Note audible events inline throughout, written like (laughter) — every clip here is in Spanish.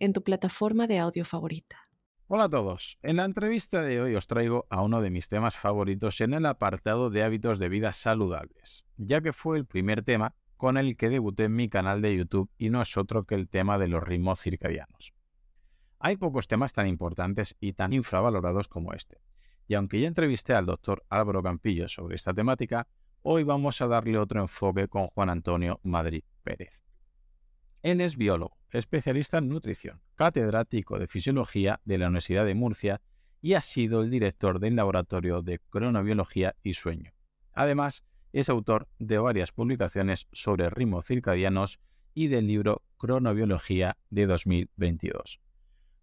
en tu plataforma de audio favorita. Hola a todos. En la entrevista de hoy os traigo a uno de mis temas favoritos en el apartado de hábitos de vida saludables, ya que fue el primer tema con el que debuté en mi canal de YouTube y no es otro que el tema de los ritmos circadianos. Hay pocos temas tan importantes y tan infravalorados como este. Y aunque ya entrevisté al doctor Álvaro Campillo sobre esta temática, hoy vamos a darle otro enfoque con Juan Antonio Madrid Pérez. Él es biólogo, especialista en nutrición, catedrático de fisiología de la Universidad de Murcia y ha sido el director del Laboratorio de Cronobiología y Sueño. Además, es autor de varias publicaciones sobre ritmos circadianos y del libro Cronobiología de 2022.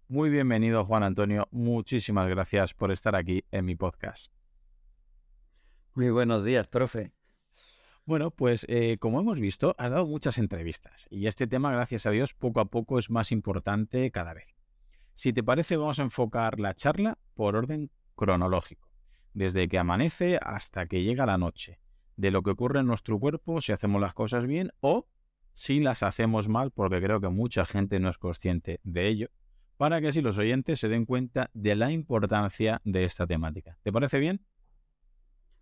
Muy bienvenido, Juan Antonio. Muchísimas gracias por estar aquí en mi podcast. Muy buenos días, profe. Bueno, pues eh, como hemos visto, has dado muchas entrevistas y este tema, gracias a Dios, poco a poco es más importante cada vez. Si te parece, vamos a enfocar la charla por orden cronológico, desde que amanece hasta que llega la noche, de lo que ocurre en nuestro cuerpo si hacemos las cosas bien o si las hacemos mal, porque creo que mucha gente no es consciente de ello para que así los oyentes se den cuenta de la importancia de esta temática. ¿Te parece bien?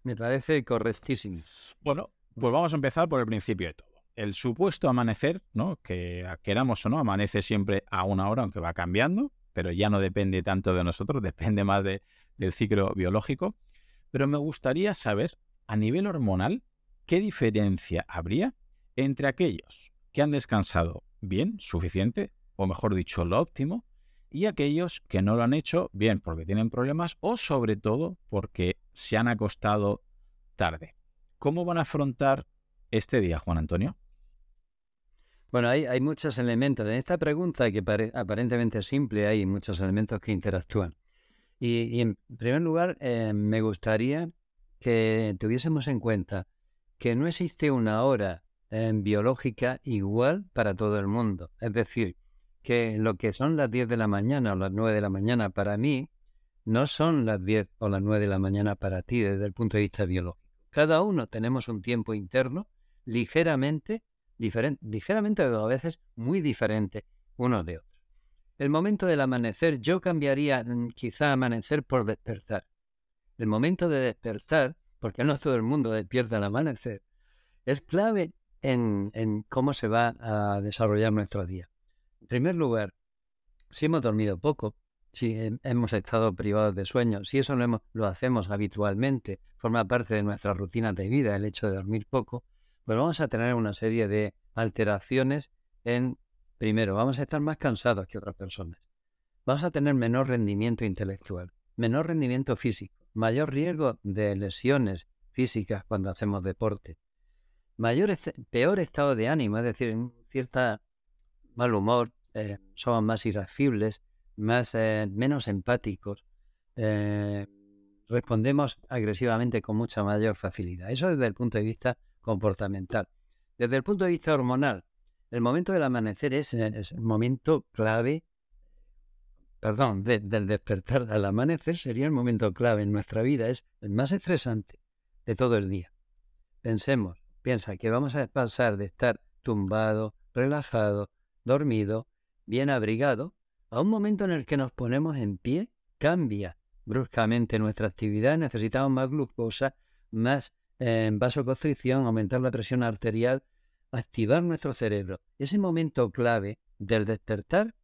Me parece correctísimo. Bueno, pues vamos a empezar por el principio de todo. El supuesto amanecer, ¿no? Que queramos o no, amanece siempre a una hora, aunque va cambiando, pero ya no depende tanto de nosotros, (laughs) depende más del ciclo biológico. Pero me gustaría saber, a nivel hormonal, qué diferencia habría entre aquellos que han descansado bien, suficiente, o mejor dicho, lo óptimo, y aquellos que no lo han hecho, bien porque tienen problemas o sobre todo porque se han acostado tarde. ¿Cómo van a afrontar este día, Juan Antonio? Bueno, hay, hay muchos elementos. En esta pregunta, que aparentemente es simple, hay muchos elementos que interactúan. Y, en primer lugar, eh, me gustaría que tuviésemos en cuenta que no existe una hora eh, biológica igual para todo el mundo. Es decir, que lo que son las 10 de la mañana o las 9 de la mañana para mí no son las 10 o las 9 de la mañana para ti desde el punto de vista biológico. Cada uno tenemos un tiempo interno ligeramente diferente, ligeramente a veces muy diferente unos de otros. El momento del amanecer, yo cambiaría mm, quizá amanecer por despertar. El momento de despertar, porque no todo el mundo despierta al amanecer, es clave en, en cómo se va a desarrollar nuestro día. En primer lugar, si hemos dormido poco, si hemos estado privados de sueño, si eso lo, lo hacemos habitualmente, forma parte de nuestra rutina de vida el hecho de dormir poco, pues vamos a tener una serie de alteraciones en, primero, vamos a estar más cansados que otras personas, vamos a tener menor rendimiento intelectual, menor rendimiento físico, mayor riesgo de lesiones físicas cuando hacemos deporte, mayor, peor estado de ánimo, es decir, cierta mal humor, eh, somos más irascibles, más, eh, menos empáticos, eh, respondemos agresivamente con mucha mayor facilidad. Eso desde el punto de vista comportamental. Desde el punto de vista hormonal, el momento del amanecer es, el momento clave, perdón, del despertar al amanecer sería el momento clave en nuestra vida, es el más estresante de todo el día. Pensemos, piensa que vamos a pasar de estar tumbado, relajado, dormido, bien abrigado, a un momento en el que nos ponemos en pie, cambia bruscamente nuestra actividad, necesitamos más glucosa, más eh, vasoconstricción, aumentar la presión arterial, activar nuestro cerebro. Ese momento clave del despertar,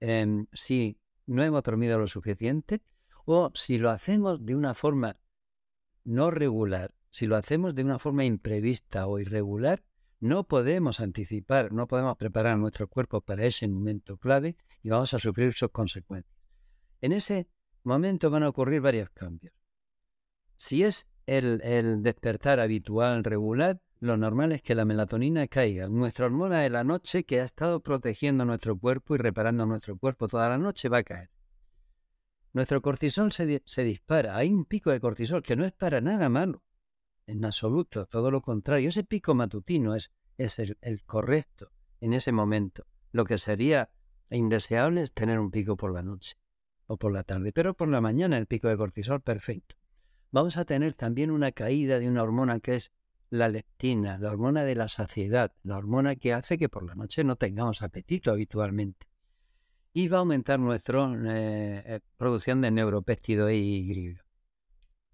em, si no hemos dormido lo suficiente o si lo hacemos de una forma no regular, si lo hacemos de una forma imprevista o irregular, no podemos anticipar, no podemos preparar nuestro cuerpo para ese momento clave y vamos a sufrir sus consecuencias. En ese momento van a ocurrir varios cambios. Si es el, despertar habitual, regular, lo normal es que la melatonina caiga. Nuestra hormona de la noche que ha estado protegiendo nuestro cuerpo y reparando nuestro cuerpo toda la noche va a caer. nuestro cortisol se, se dispara. Hay un pico de cortisol que no es para nada malo, en absoluto, todo lo contrario. Ese pico matutino es, es el, el correcto en ese momento. Lo que sería indeseable es tener un pico por la noche o por la tarde, pero por la mañana el pico de cortisol perfecto. Vamos a tener también una caída de una hormona que es la leptina, la hormona de la saciedad, la hormona que hace que por la noche no tengamos apetito habitualmente. Y va a aumentar nuestra eh, eh, producción de neuropéptido Y.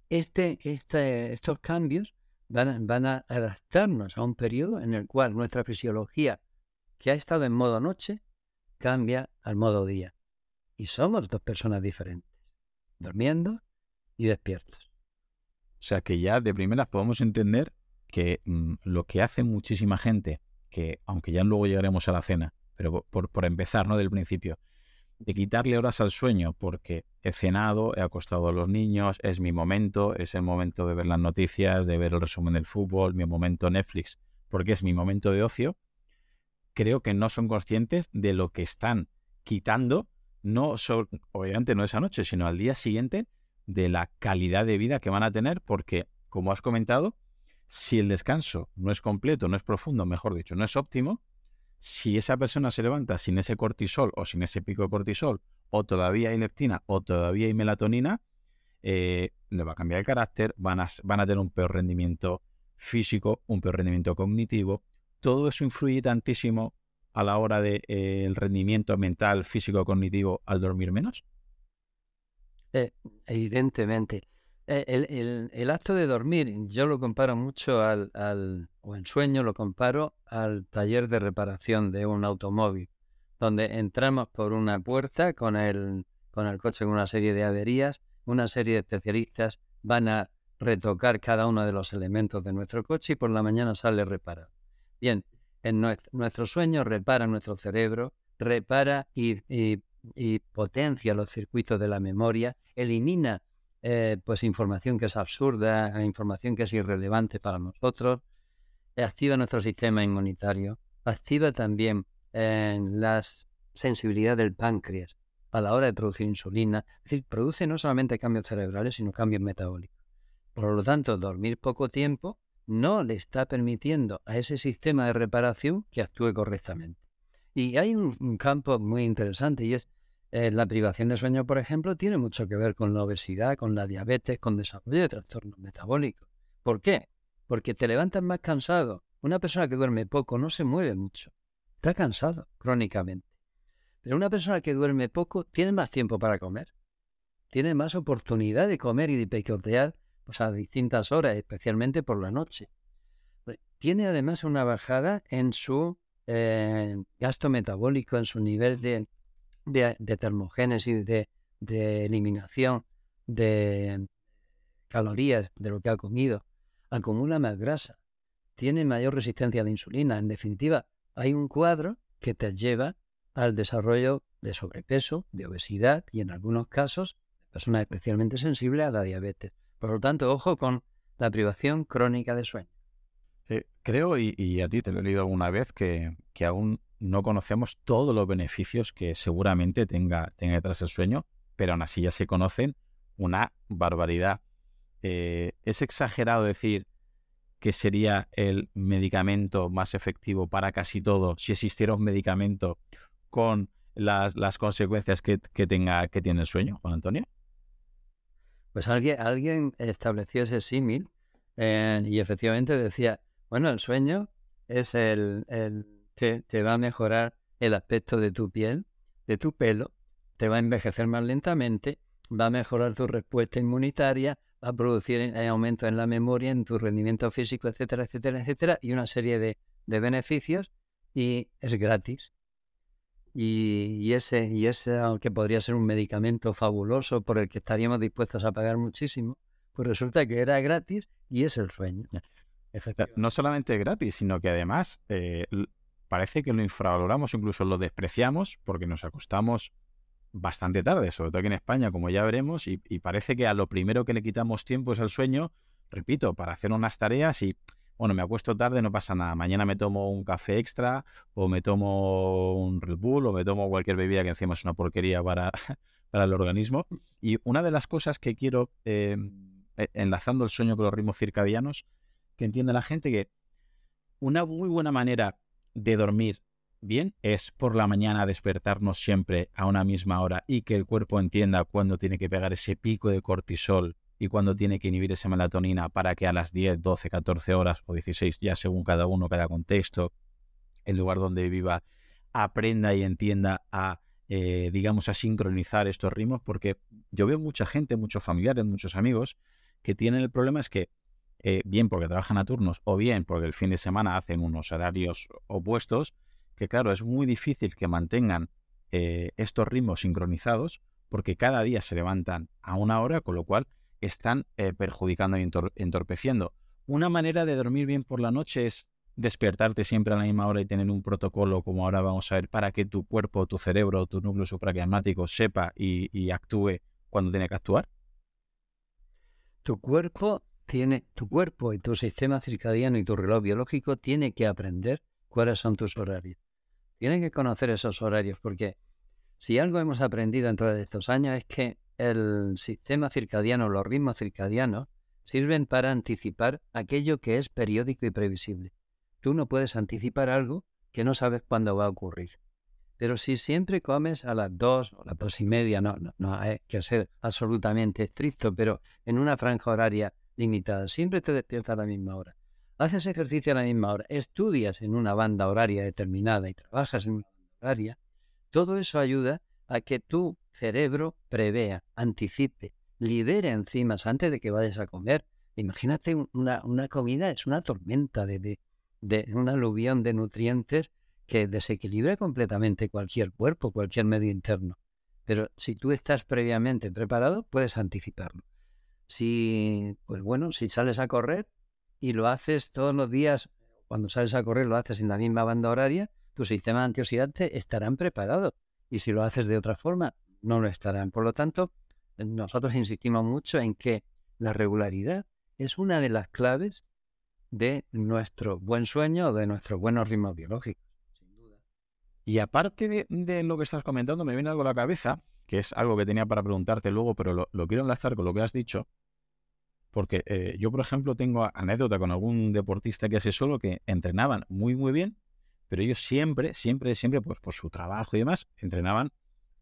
Este, este, estos cambios van, van a adaptarnos a un periodo en el cual nuestra fisiología, que ha estado en modo noche, cambia al modo día. Y somos dos personas diferentes, durmiendo y despiertos. O sea que ya de primeras podemos entender que mm, lo que hace muchísima gente, que aunque ya luego llegaremos a la cena, pero por, por empezar, ¿no? Del principio, de quitarle horas al sueño porque he cenado, he acostado a los niños, es mi momento, es el momento de ver las noticias, de ver el resumen del fútbol, mi momento Netflix, porque es mi momento de ocio, creo que no son conscientes de lo que están quitando, no obviamente no esa noche, sino al día siguiente, de la calidad de vida que van a tener, porque, como has comentado, si el descanso no es completo, no es profundo, mejor dicho, no es óptimo, si esa persona se levanta sin ese cortisol o sin ese pico de cortisol, o todavía hay leptina o todavía hay melatonina, eh, le va a cambiar el carácter, van a, van a tener un peor rendimiento físico, un peor rendimiento cognitivo. Todo eso influye tantísimo a la hora del de, eh, rendimiento mental, físico, cognitivo al dormir menos. Eh, evidentemente. Eh, el, acto de dormir, yo lo comparo mucho al, o el sueño lo comparo al taller de reparación de un automóvil, donde entramos por una puerta con el, con el coche con una serie de averías, una serie de especialistas van a retocar cada uno de los elementos de nuestro coche y por la mañana sale reparado. Bien, en nuestro, sueño repara nuestro cerebro, repara y, potencia los circuitos de la memoria, elimina eh, pues información que es absurda, información que es irrelevante para nosotros, activa nuestro sistema inmunitario, activa también eh, la sensibilidad del páncreas a la hora de producir insulina, es decir, produce no solamente cambios cerebrales, sino cambios metabólicos. Por lo tanto, dormir poco tiempo no le está permitiendo a ese sistema de reparación que actúe correctamente. Y hay un campo muy interesante y es eh, la privación de sueño, por ejemplo, tiene mucho que ver con la obesidad, con la diabetes, con desarrollo de trastornos metabólicos. ¿Por qué? Porque te levantas más cansado. Una persona que duerme poco no se mueve mucho. Está cansado crónicamente. Pero una persona que duerme poco tiene más tiempo para comer. Tiene más oportunidad de comer y de picotear pues, a distintas horas, especialmente por la noche. Tiene además una bajada en su eh, gasto metabólico, en su nivel de de, termogénesis, de, eliminación de calorías de lo que ha comido, acumula más grasa, tiene mayor resistencia a la insulina. En definitiva, hay un cuadro que te lleva al desarrollo de sobrepeso, de obesidad y en algunos casos, personas especialmente sensibles a la diabetes. Por lo tanto, ojo con la privación crónica de sueño. Eh, creo, y, a ti te lo he leído alguna vez, que, aún no conocemos todos los beneficios que seguramente tenga, tenga detrás el sueño, pero aún así ya se conocen una barbaridad. Eh, ¿Es exagerado decir que sería el medicamento más efectivo para casi todo si existiera un medicamento con las, consecuencias que, tenga, que tiene el sueño, Juan Antonio? Pues alguien, alguien estableció ese símil eh, y efectivamente decía, bueno, el sueño es el te, va a mejorar el aspecto de tu piel, de tu pelo, te va a envejecer más lentamente, va a mejorar tu respuesta inmunitaria, va a producir eh, aumento en la memoria, en tu rendimiento físico, etcétera, etcétera, etcétera, y una serie de, beneficios y es gratis. Y, ese, y ese, aunque podría ser un medicamento fabuloso por el que estaríamos dispuestos a pagar muchísimo, pues resulta que era gratis y es el sueño. No solamente gratis, sino que además eh, parece que lo infravaloramos, incluso lo despreciamos, porque nos acostamos bastante tarde, sobre todo aquí en España, como ya veremos, y, parece que a lo primero que le quitamos tiempo es al sueño, repito, para hacer unas tareas y, bueno, me acuesto tarde, no pasa nada, mañana me tomo un café extra, o me tomo un Red Bull, o me tomo cualquier bebida que encima es una porquería para, (laughs) para el organismo. Y una de las cosas que quiero, eh, e, enlazando el sueño con los ritmos circadianos, que entienda la gente que una muy buena manera de dormir bien es por la mañana despertarnos siempre a una misma hora y que el cuerpo entienda cuándo tiene que pegar ese pico de cortisol y cuándo tiene que inhibir esa melatonina para que a las 10, 12, 14 horas o 16, ya según cada uno, cada contexto, el lugar donde viva, aprenda y entienda a, eh, digamos, a sincronizar estos ritmos, porque yo veo mucha gente, muchos familiares, muchos amigos, que tienen el problema es que, eh, bien porque trabajan a turnos o bien porque el fin de semana hacen unos horarios opuestos, que claro, es muy difícil que mantengan eh, estos ritmos sincronizados porque cada día se levantan a una hora, con lo cual están eh, perjudicando y entorpeciendo. Una manera de dormir bien por la noche es despertarte siempre a la misma hora y tener un protocolo, como ahora vamos a ver, para que tu cuerpo, tu cerebro, tu núcleo supraquiasmático sepa y, actúe cuando tiene que actuar. Tu cuerpo tiene, tu cuerpo y tu sistema circadiano y tu reloj biológico tiene que aprender cuáles son tus horarios. Tienen que conocer esos horarios porque si algo hemos aprendido en todos estos años es que el sistema circadiano, los ritmos circadianos, sirven para anticipar aquello que es periódico y previsible. Tú no puedes anticipar algo que no sabes cuándo va a ocurrir. Pero si siempre comes a las dos o las dos y media, no, no, no hay que ser absolutamente estricto, pero en una franja horaria limitada, siempre te despiertas a la misma hora haces ejercicio a la misma hora, estudias en una banda horaria determinada y trabajas en una banda horaria, todo eso ayuda a que tu cerebro prevea, anticipe, libere enzimas antes de que vayas a comer. Imagínate una, una comida, es una tormenta de, de, una aluvión de nutrientes que desequilibra completamente cualquier cuerpo, cualquier medio interno. Pero si tú estás previamente preparado, puedes anticiparlo. Si, pues bueno, si sales a correr, y lo haces todos los días, cuando sales a correr lo haces en la misma banda horaria, tu sistema antioxidante estarán preparados. Y si lo haces de otra forma, no lo estarán. Por lo tanto, nosotros insistimos mucho en que la regularidad es una de las claves de nuestro buen sueño o de nuestros buenos ritmos biológicos. Sin duda. Y aparte de, lo que estás comentando, me viene algo a la cabeza, que es algo que tenía para preguntarte luego, pero lo, quiero enlazar con lo que has dicho, porque eh, yo, por ejemplo, tengo anécdota con algún deportista que hace solo que entrenaban muy, muy bien, pero ellos siempre, siempre, siempre, pues por su trabajo y demás, entrenaban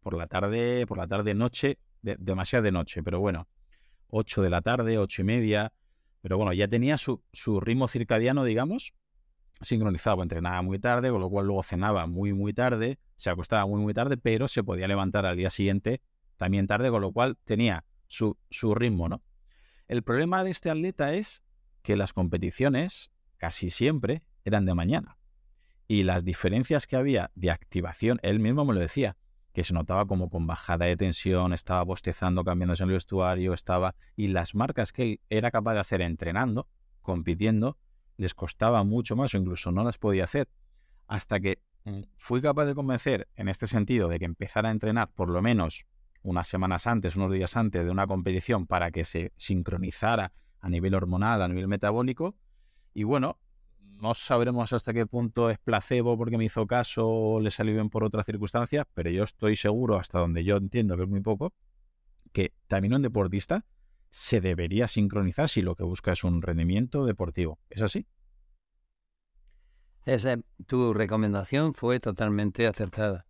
por la tarde, por la tarde, noche, demasiado de noche, pero bueno, 8 de la tarde, ocho y media, pero bueno, ya tenía su, su ritmo circadiano, digamos, sincronizado, entrenaba muy tarde, con lo cual luego cenaba muy, muy tarde, se acostaba muy, muy tarde, pero se podía levantar al día siguiente también tarde, con lo cual tenía su, su ritmo, ¿no? El problema de este atleta es que las competiciones casi siempre eran de mañana. Y las diferencias que había de activación, él mismo me lo decía, que se notaba como con bajada de tensión, estaba bostezando, cambiándose en el vestuario, estaba... Y las marcas que él era capaz de hacer entrenando, compitiendo, les costaba mucho más o incluso no las podía hacer. Hasta que mm, fui capaz de convencer en este sentido de que empezara a entrenar por lo menos unas semanas antes, unos días antes de una competición para que se sincronizara a nivel hormonal, a nivel metabólico. Y bueno, no sabremos hasta qué punto es placebo porque me hizo caso o le salió bien por otras circunstancias, pero yo estoy seguro, hasta donde yo entiendo que es muy poco, que también un deportista se debería sincronizar si lo que busca es un rendimiento deportivo. ¿Es así? tu recomendación fue totalmente acertada.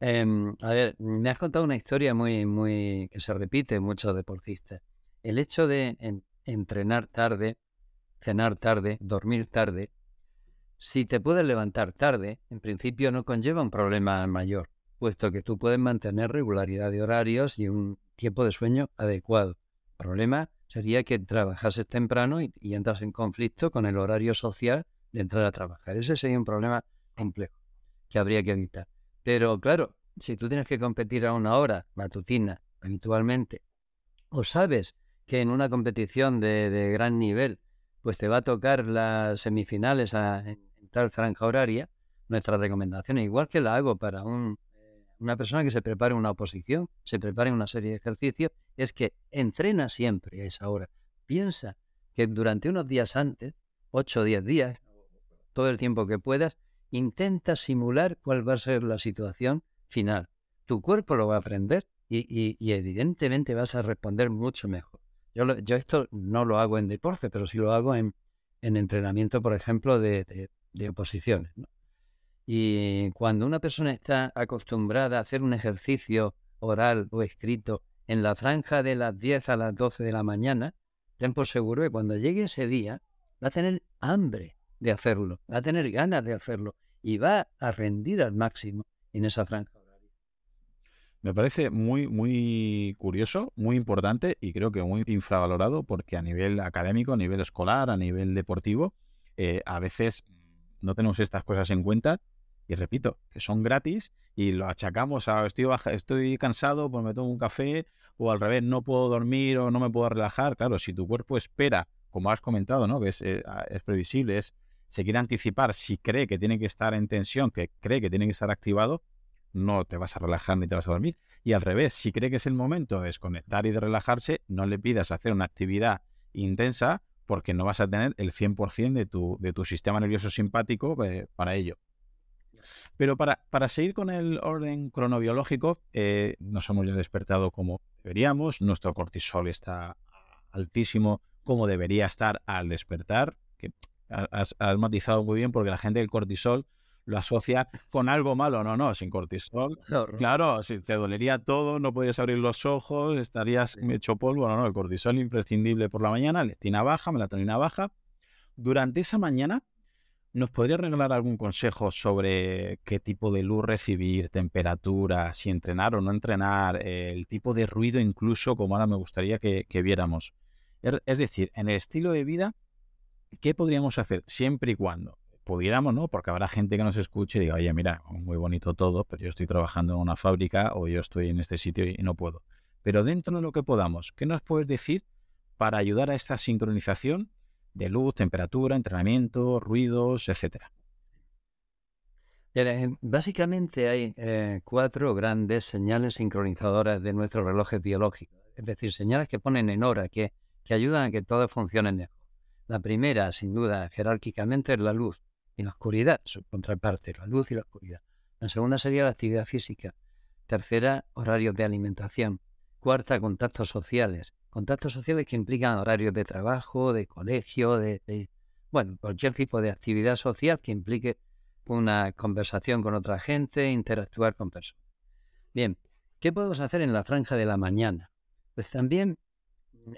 Em, a ver, me has contado una historia muy, muy que se repite en muchos deportistas. El hecho de entrenar tarde, cenar tarde, dormir tarde, si te puedes levantar tarde, en principio no conlleva un problema mayor, puesto que tú puedes mantener regularidad de horarios y un tiempo de sueño adecuado. El problema sería que trabajases temprano y, entras en conflicto con el horario social de entrar a trabajar. Ese sería un problema complejo que habría que evitar. Pero claro, si tú tienes que competir a una hora matutina habitualmente, o sabes que en una competición de, gran nivel, pues te va a tocar las semifinales en, tal franja horaria, nuestra recomendación, igual que la hago para un, una persona que se prepare una oposición, se prepare una serie de ejercicios, es que entrena siempre a esa hora. Piensa que durante unos días antes, 8 o 10 días, todo el tiempo que puedas, intenta simular cuál va a ser la situación final. Tu cuerpo lo va a aprender y, evidentemente vas a responder mucho mejor. Yo, esto no lo hago en deporte, pero sí lo hago en, entrenamiento, por ejemplo, de, de, oposiciones. Y cuando una persona está acostumbrada a hacer un ejercicio oral o escrito en la franja de las 10 a las 12 de la mañana, ten por seguro que cuando llegue ese día va a tener hambre de hacerlo, va a tener ganas de hacerlo y va a rendir al máximo en esa franja. Me parece muy, muy curioso, muy importante y creo que muy infravalorado porque a nivel académico, a nivel escolar, a nivel deportivo, eh, a veces no tenemos estas cosas en cuenta y repito, que son gratis y lo achacamos a estoy, estoy cansado, pues me tomo un café o al revés, no puedo dormir o no me puedo relajar. Claro, si tu cuerpo espera, como has comentado, ¿no? que es, eh, es previsible, es se quiere anticipar, si cree que tiene que estar en tensión, que cree que tiene que estar activado, no te vas a relajar ni te vas a dormir. Y al revés, si cree que es el momento de desconectar y de relajarse, no le pidas hacer una actividad intensa porque no vas a tener el 100% de tu, de tu sistema nervioso simpático eh, para ello. Pero para, para, seguir con el orden cronobiológico, eh, nos hemos ya despertado como deberíamos, nuestro cortisol está altísimo como debería estar al despertar, que has, matizado muy bien porque la gente del cortisol lo asocia con algo malo. No, no, sin cortisol. (laughs) Claro, si te dolería todo, no podrías abrir los ojos, estarías hecho polvo. No, no, el cortisol imprescindible por la mañana, leptina baja, melatonina baja. Durante esa mañana, ¿nos podría regalar algún consejo sobre qué tipo de luz recibir, temperatura, si entrenar o no entrenar, el tipo de ruido incluso, como ahora me gustaría que viéramos? Er, es decir, en el estilo de vida, ¿qué podríamos hacer siempre y cuando pudiéramos, ¿no? Porque habrá gente que nos escuche y diga, oye, mira, muy bonito todo, pero yo estoy trabajando en una fábrica o yo estoy en este sitio y no puedo. Pero dentro de lo que podamos, ¿qué nos puedes decir para ayudar a esta sincronización de luz, temperatura, entrenamiento, ruidos, etcétera? Básicamente hay eh, cuatro grandes señales sincronizadoras de nuestro reloj biológico, es decir, señales que ponen en hora, que, que ayudan a que todo funcione mejor. La primera, sin duda, jerárquicamente, es la luz y la oscuridad, su contraparte, la luz y la oscuridad. La segunda sería la actividad física. Tercera, horarios de alimentación. Cuarta, contactos sociales. Contactos sociales que implican horarios de trabajo, de colegio, de, bueno, cualquier tipo de actividad social que implique una conversación con otra gente, interactuar con personas. Bien, ¿qué podemos hacer en la franja de la mañana? Pues también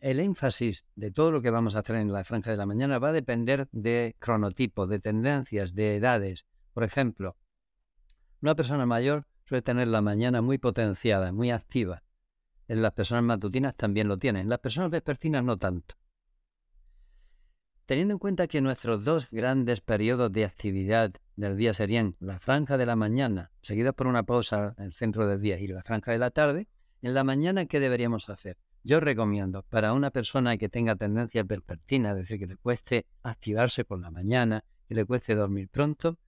el énfasis de todo lo que vamos a hacer en la franja de la mañana va a depender de cronotipos, de tendencias, de edades. Por ejemplo, una persona mayor suele tener la mañana muy potenciada, muy activa. En las personas matutinas también lo tienen. Las personas vespertinas no tanto. Teniendo en cuenta que nuestros dos grandes periodos de actividad del día serían la franja de la mañana, seguida por una pausa en el centro del día, y la franja de la tarde, en la mañana, ¿qué deberíamos hacer? Yo recomiendo para una persona que tenga tendencia vespertina, es decir, que le cueste activarse por la mañana, que le cueste dormir pronto,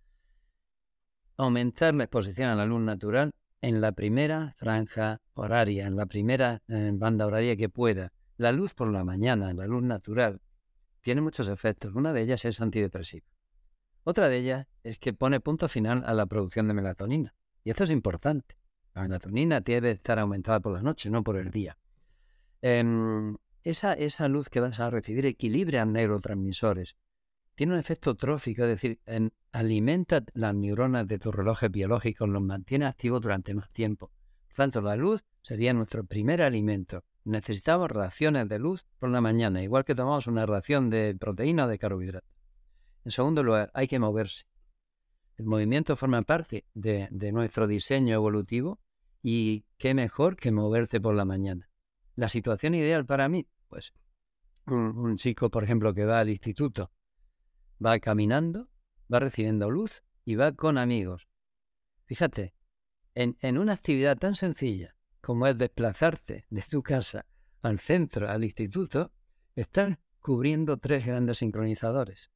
aumentar la exposición a la luz natural en la primera franja horaria, en la primera eh, banda horaria que pueda. La luz por la mañana, la luz natural, tiene muchos efectos. Una de ellas es antidepresiva. Otra de ellas es que pone punto final a la producción de melatonina. Y esto es importante. La melatonina debe estar aumentada por la noche, no por el día. Em, esa, esa luz que vas a recibir equilibra neurotransmisores. Tiene un efecto trófico, es decir, alimenta las neuronas de tus relojes biológicos, los mantiene activos durante más tiempo. Por tanto, la luz sería nuestro primer alimento. Necesitamos raciones de luz por la mañana, igual que tomamos una ración de proteína o de carbohidratos. En segundo lugar, hay que moverse. El movimiento forma parte de, de nuestro diseño evolutivo y qué mejor que moverte por la mañana. La situación ideal para mí, pues un, chico, por ejemplo, que va al instituto, va caminando, va recibiendo luz y va con amigos. Fíjate, en, en, una actividad tan sencilla como es desplazarte de tu casa al centro, al instituto, están cubriendo tres grandes sincronizadores.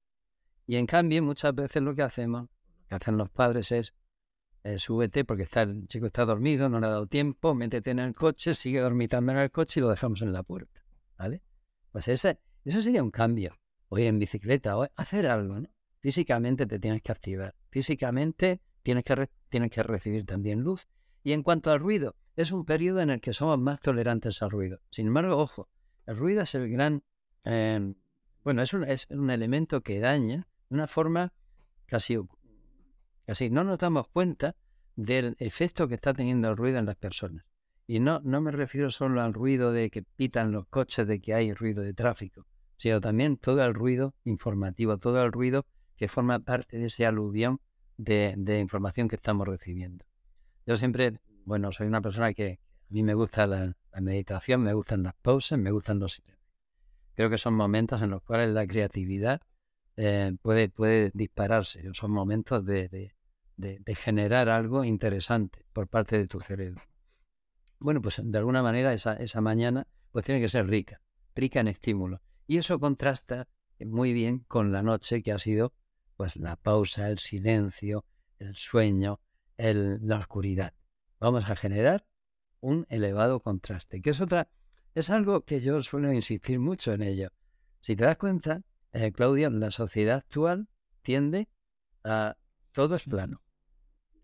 Y en cambio, muchas veces lo que hacemos, lo que hacen los padres es eh, súbete porque está, el chico está dormido, no le ha dado tiempo, métete en el coche, sigue dormitando en el coche y lo dejamos en la puerta. ¿Vale? Pues ese, eso sería un cambio. O ir en bicicleta, o hacer algo, ¿no? Físicamente te tienes que activar. Físicamente tienes que, tienes que recibir también luz. Y en cuanto al ruido, es un periodo en el que somos más tolerantes al ruido. Sin embargo, ojo, el ruido es el gran, em, bueno, es un, es un elemento que daña de una forma casi, casi no nos damos cuenta del efecto que está teniendo el ruido en las personas. Y no, no me refiero solo al ruido de que pitan los coches, de que hay ruido de tráfico, sino también todo el ruido informativo, todo el ruido que forma parte de ese aluvión de, información que estamos recibiendo. Yo siempre, bueno, soy una persona que a mí me gusta la, meditación, me gustan las pausas, me gustan los silencios. Creo que son momentos en los cuales la creatividad eh, puede, puede dispararse, son momentos de, generar algo interesante por parte de tu cerebro. Bueno, pues de alguna manera esa, esa mañana pues tiene que ser rica, rica en estímulos. Y eso contrasta muy bien con la noche que ha sido pues la pausa, el silencio, el sueño, la oscuridad. Vamos a generar un elevado contraste, que es otra, es algo que yo suelo insistir mucho en ello. Si te das cuenta, eh, Claudia, la sociedad actual tiende a todo es plano.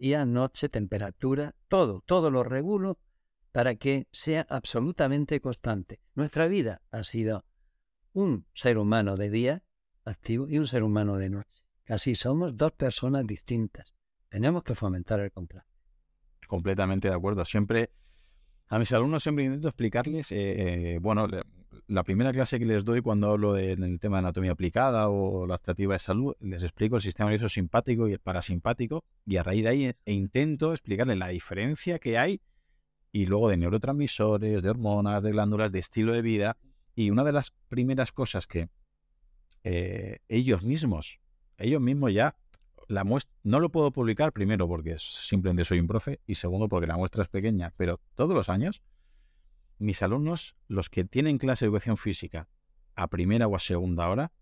Día, noche, temperatura, todo, todo lo regulo para que sea absolutamente constante. Nuestra vida ha sido un ser humano de día activo y un ser humano de noche. Casi somos dos personas distintas. Tenemos que fomentar el contraste. Completamente de acuerdo. Siempre, a mis alumnos siempre intento explicarles, eh, eh, bueno, la primera clase que les doy cuando hablo del tema de anatomía aplicada o la tratativa de salud, les explico el sistema nervioso simpático y el parasimpático y a raíz de ahí e intento explicarles la diferencia que hay y luego de neurotransmisores, de hormonas, de glándulas, de estilo de vida. Y una de las primeras cosas que eh, ellos mismos ellos mismos ya la no lo puedo publicar primero porque simplemente soy un profe y segundo porque la muestra es pequeña, pero todos los años mis alumnos, los que tienen clase de educación física a primera o a segunda hora,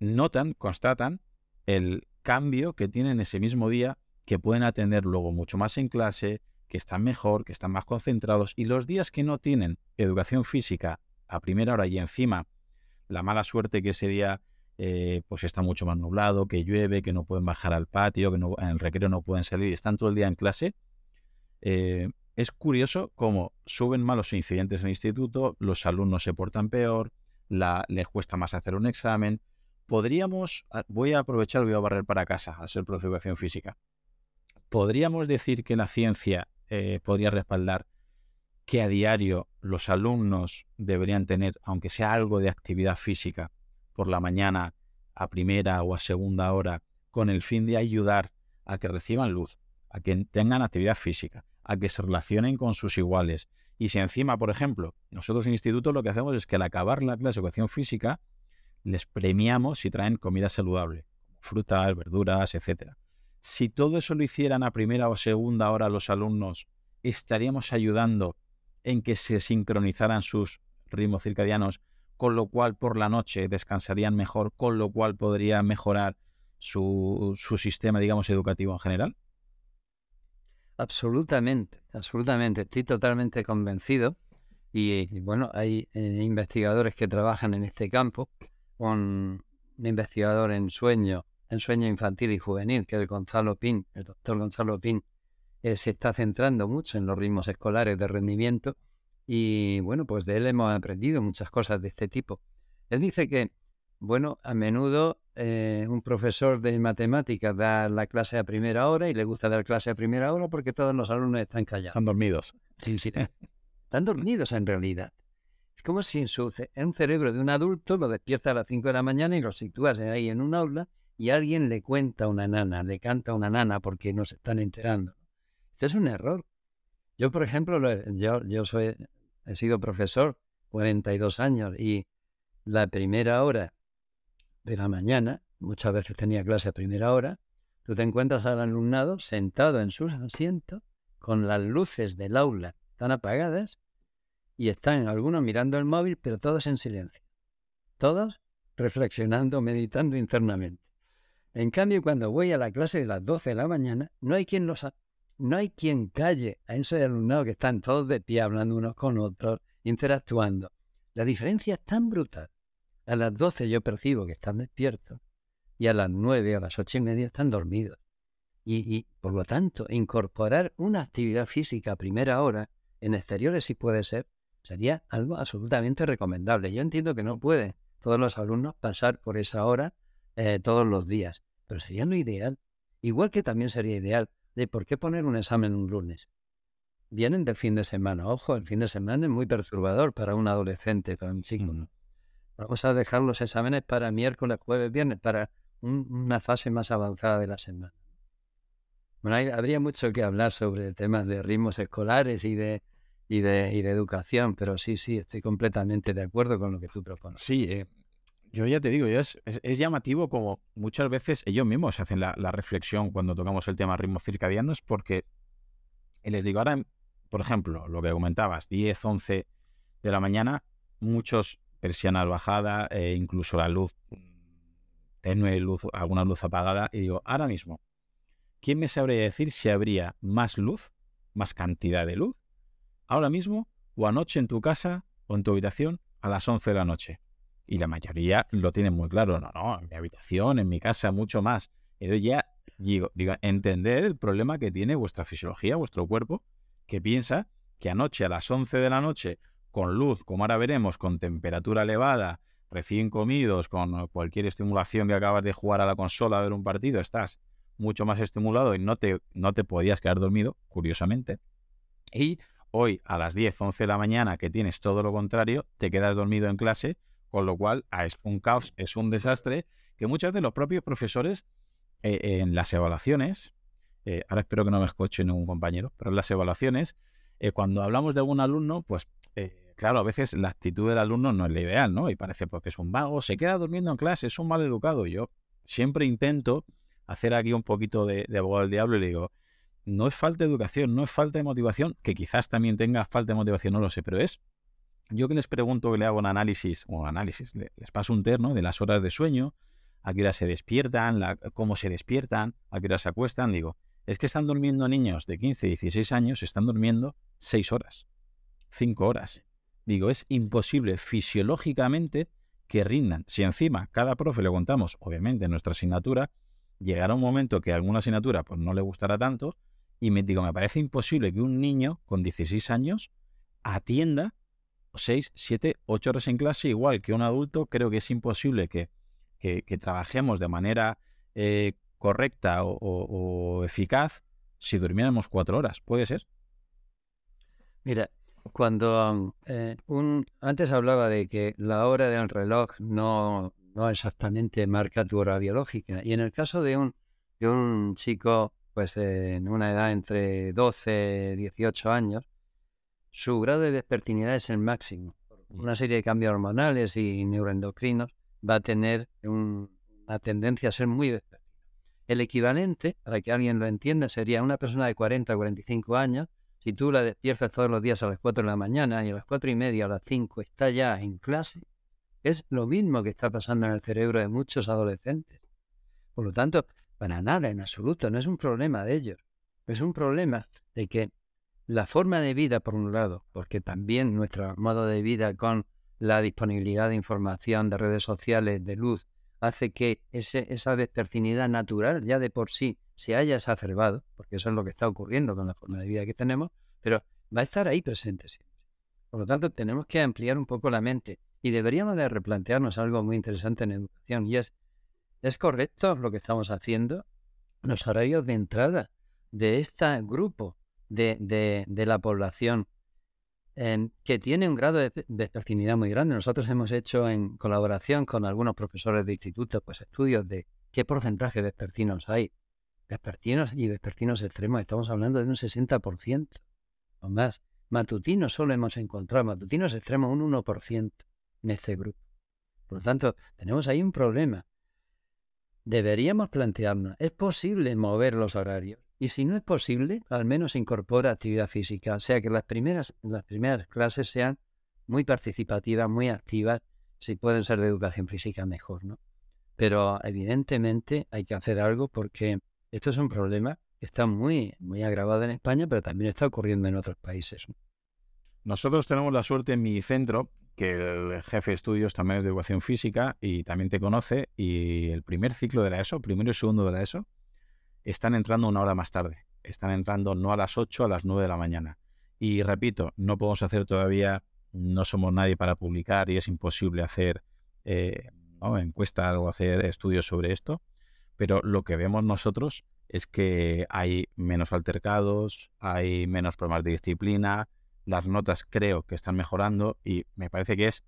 notan, constatan el cambio que tienen ese mismo día, que pueden atender luego mucho más en clase, que están mejor, que están más concentrados y los días que no tienen educación física a primera hora y encima la mala suerte que ese día eh, pues está mucho más nublado, que llueve, que no pueden bajar al patio, que no, en el recreo no pueden salir están todo el día en clase. Eh, es curioso cómo suben malos incidentes en el instituto, los alumnos se portan peor, la, les cuesta más hacer un examen. Podríamos, ah, voy a aprovechar, voy a barrer para casa, a ser profe de educación física. Podríamos decir que la ciencia eh, podría respaldar que a diario los alumnos deberían tener, aunque sea algo de actividad física, por la mañana a primera o a segunda hora con el fin de ayudar a que reciban luz, a que tengan actividad física, a que se relacionen con sus iguales. Y si encima, por ejemplo, nosotros en instituto lo que hacemos es que al acabar la clase de educación física, les premiamos si traen comida saludable, frutas, verduras, etc. Si todo eso lo hicieran a primera o segunda hora los alumnos, estaríamos ayudando en que se sincronizaran sus ritmos circadianos con lo cual por la noche descansarían mejor, con lo cual podría mejorar su, su sistema, digamos, educativo en general? Absolutamente, absolutamente. Estoy totalmente convencido. Y, bueno, hay eh, investigadores que trabajan en este campo. Un, investigador en sueño, en sueño infantil y juvenil, que es el Gonzalo Pin, el doctor Gonzalo Pin, eh, se está centrando mucho en los ritmos escolares de rendimiento y bueno, pues de él hemos aprendido muchas cosas de este tipo. Él dice que, bueno, a menudo eh, un profesor de matemáticas da la clase a primera hora y le gusta dar clase a primera hora porque todos los alumnos están callados. Están dormidos. Sí, sí. están dormidos en realidad. Es como si en, su, un cerebro de un adulto lo despierta a las 5 de la mañana y lo sitúas ahí en un aula y alguien le cuenta una nana, le canta una nana porque no se están enterando. Esto es un error. Yo, por ejemplo, yo, yo soy, he sido profesor 42 años y la primera hora de la mañana, muchas veces tenía clase a primera hora, tú te encuentras al alumnado sentado en sus asientos con las luces del aula tan apagadas y están algunos mirando el móvil, pero todos en silencio. Todos reflexionando, meditando internamente. En cambio, cuando voy a la clase de las 12 de la mañana, no hay quien los, no hay quien calle a esos alumnados que están todos de pie hablando unos con otros, interactuando. La diferencia es tan brutal. A las 12 yo percibo que están despiertos y a las 9 a las ocho y media están dormidos. Y, por lo tanto, incorporar una actividad física a primera hora en exteriores sí puede ser, sería algo absolutamente recomendable. Yo entiendo que no pueden todos los alumnos pasar por esa hora eh, todos los días, pero sería lo ideal. Igual que también sería ideal de por qué poner un examen un lunes. Vienen del fin de semana. Ojo, el fin de semana es muy perturbador para un adolescente, para un chico. Vamos a dejar los exámenes para miércoles, jueves, viernes, para una fase más avanzada de la semana. Bueno, habría mucho que hablar sobre temas de ritmos escolares y de, y de, y de educación, pero sí, sí, estoy completamente de acuerdo con lo que tú propones. Sí, eh, yo ya te digo, es, es, llamativo como muchas veces ellos mismos hacen la, reflexión cuando tocamos el tema ritmos circadianos, porque les digo, ahora, por ejemplo, lo que comentabas, 10, 11 de la mañana, muchos persianas bajada, e incluso la luz tenue, luz, alguna luz apagada, y digo, ahora mismo, ¿quién me sabría decir si habría más luz, más cantidad de luz, ahora mismo o anoche en tu casa o en tu habitación a las 11 de la noche? Y la mayoría lo tienen muy claro, no, no, en mi habitación, en mi casa, mucho más. Y ya digo, digo, entender el problema que tiene vuestra fisiología, vuestro cuerpo, que piensa que anoche a las 11 de la noche, con luz, como ahora veremos, con temperatura elevada, recién comidos, con cualquier estimulación que acabas de jugar a la consola, a ver un partido, estás mucho más estimulado y no te, no te podías quedar dormido, curiosamente. Y hoy a las 10, 11 de la mañana, que tienes todo lo contrario, te quedas dormido en clase, con lo cual ah, es un caos, es un desastre, que muchas de los propios profesores eh, en las evaluaciones, eh, ahora espero que no me escuche ningún compañero, pero en las evaluaciones, eh, cuando hablamos de algún alumno, pues claro, a veces la actitud del alumno no es la ideal, ¿no? Y parece porque es un vago, se queda durmiendo en clase, es un mal educado. Yo siempre intento hacer aquí un poquito de, abogado del diablo y le digo, no es falta de educación, no es falta de motivación, que quizás también tenga falta de motivación, no lo sé, pero es, yo que les pregunto que le hago un análisis, o un análisis, les paso un terno de las horas de sueño, a qué hora se despiertan, cómo se despiertan, a qué hora se acuestan, digo, es que están durmiendo niños de 15, 16 años, están durmiendo 6 horas, 5 horas. Digo, es imposible fisiológicamente que rindan. Si encima cada profe le contamos, obviamente, en nuestra asignatura, llegará un momento que alguna asignatura pues, no le gustará tanto, y me digo, me parece imposible que un niño con 16 años atienda 6, 7, 8 horas en clase, igual que un adulto, creo que es imposible que, que, trabajemos de manera eh, correcta o, eficaz si durmiéramos 4 horas. ¿Puede ser? Mira, cuando eh, un, antes hablaba de que la hora del reloj no, no exactamente marca tu hora biológica. Y en el caso de un, de un chico pues en una edad entre 12 y 18 años, su grado de despertinidad es el máximo. Mm. Una serie de cambios hormonales y neuroendocrinos va a tener una tendencia a ser muy despertino. El equivalente, para que alguien lo entienda, sería una persona de 40 o 45 años si tú la despiertas todos los días a las 4 de la mañana y a las 4 y media, a las 5 está ya en clase, es lo mismo que está pasando en el cerebro de muchos adolescentes. Por lo tanto, para nada, en absoluto, no es un problema de ellos. Es un problema de que la forma de vida, por un lado, porque también nuestro modo de vida con la disponibilidad de información, de redes sociales, de luz, hace que ese, esa despertinidad natural ya de por sí se haya exacerbado, porque eso es lo que está ocurriendo con la forma de vida que tenemos, pero va a estar ahí presente siempre. Por lo tanto, tenemos que ampliar un poco la mente y deberíamos de replantearnos algo muy interesante en educación y es, ¿es correcto lo que estamos haciendo? Los horarios de entrada de este grupo de, de, la población que tiene un grado de despertinidad muy grande. Nosotros hemos hecho en colaboración con algunos profesores de institutos pues estudios de qué porcentaje de despertinos hay vespertinos y vespertinos extremos, estamos hablando de un 60% o más. Matutinos solo hemos encontrado, matutinos extremos un 1% en este grupo. Por lo tanto, tenemos ahí un problema. Deberíamos plantearnos, ¿es posible mover los horarios? Y si no es posible, al menos incorpora actividad física, o sea que las primeras, las primeras clases sean muy participativas, muy activas, si pueden ser de educación física mejor, ¿no? Pero evidentemente hay que hacer algo porque esto es un problema que está muy, muy agravado en España, pero también está ocurriendo en otros países. Nosotros tenemos la suerte en mi centro que el jefe de estudios también es de educación física y también te conoce y el primer ciclo de la ESO, primero y segundo de la ESO, están entrando una hora más tarde. Están entrando no a las 8, a las 9 de la mañana. Y repito, no podemos hacer todavía, no somos nadie para publicar y es imposible hacer eh, encuestas o hacer estudios sobre esto, pero lo que vemos nosotros es que hay menos altercados, hay menos problemas de disciplina, las notas creo que están mejorando y me parece que es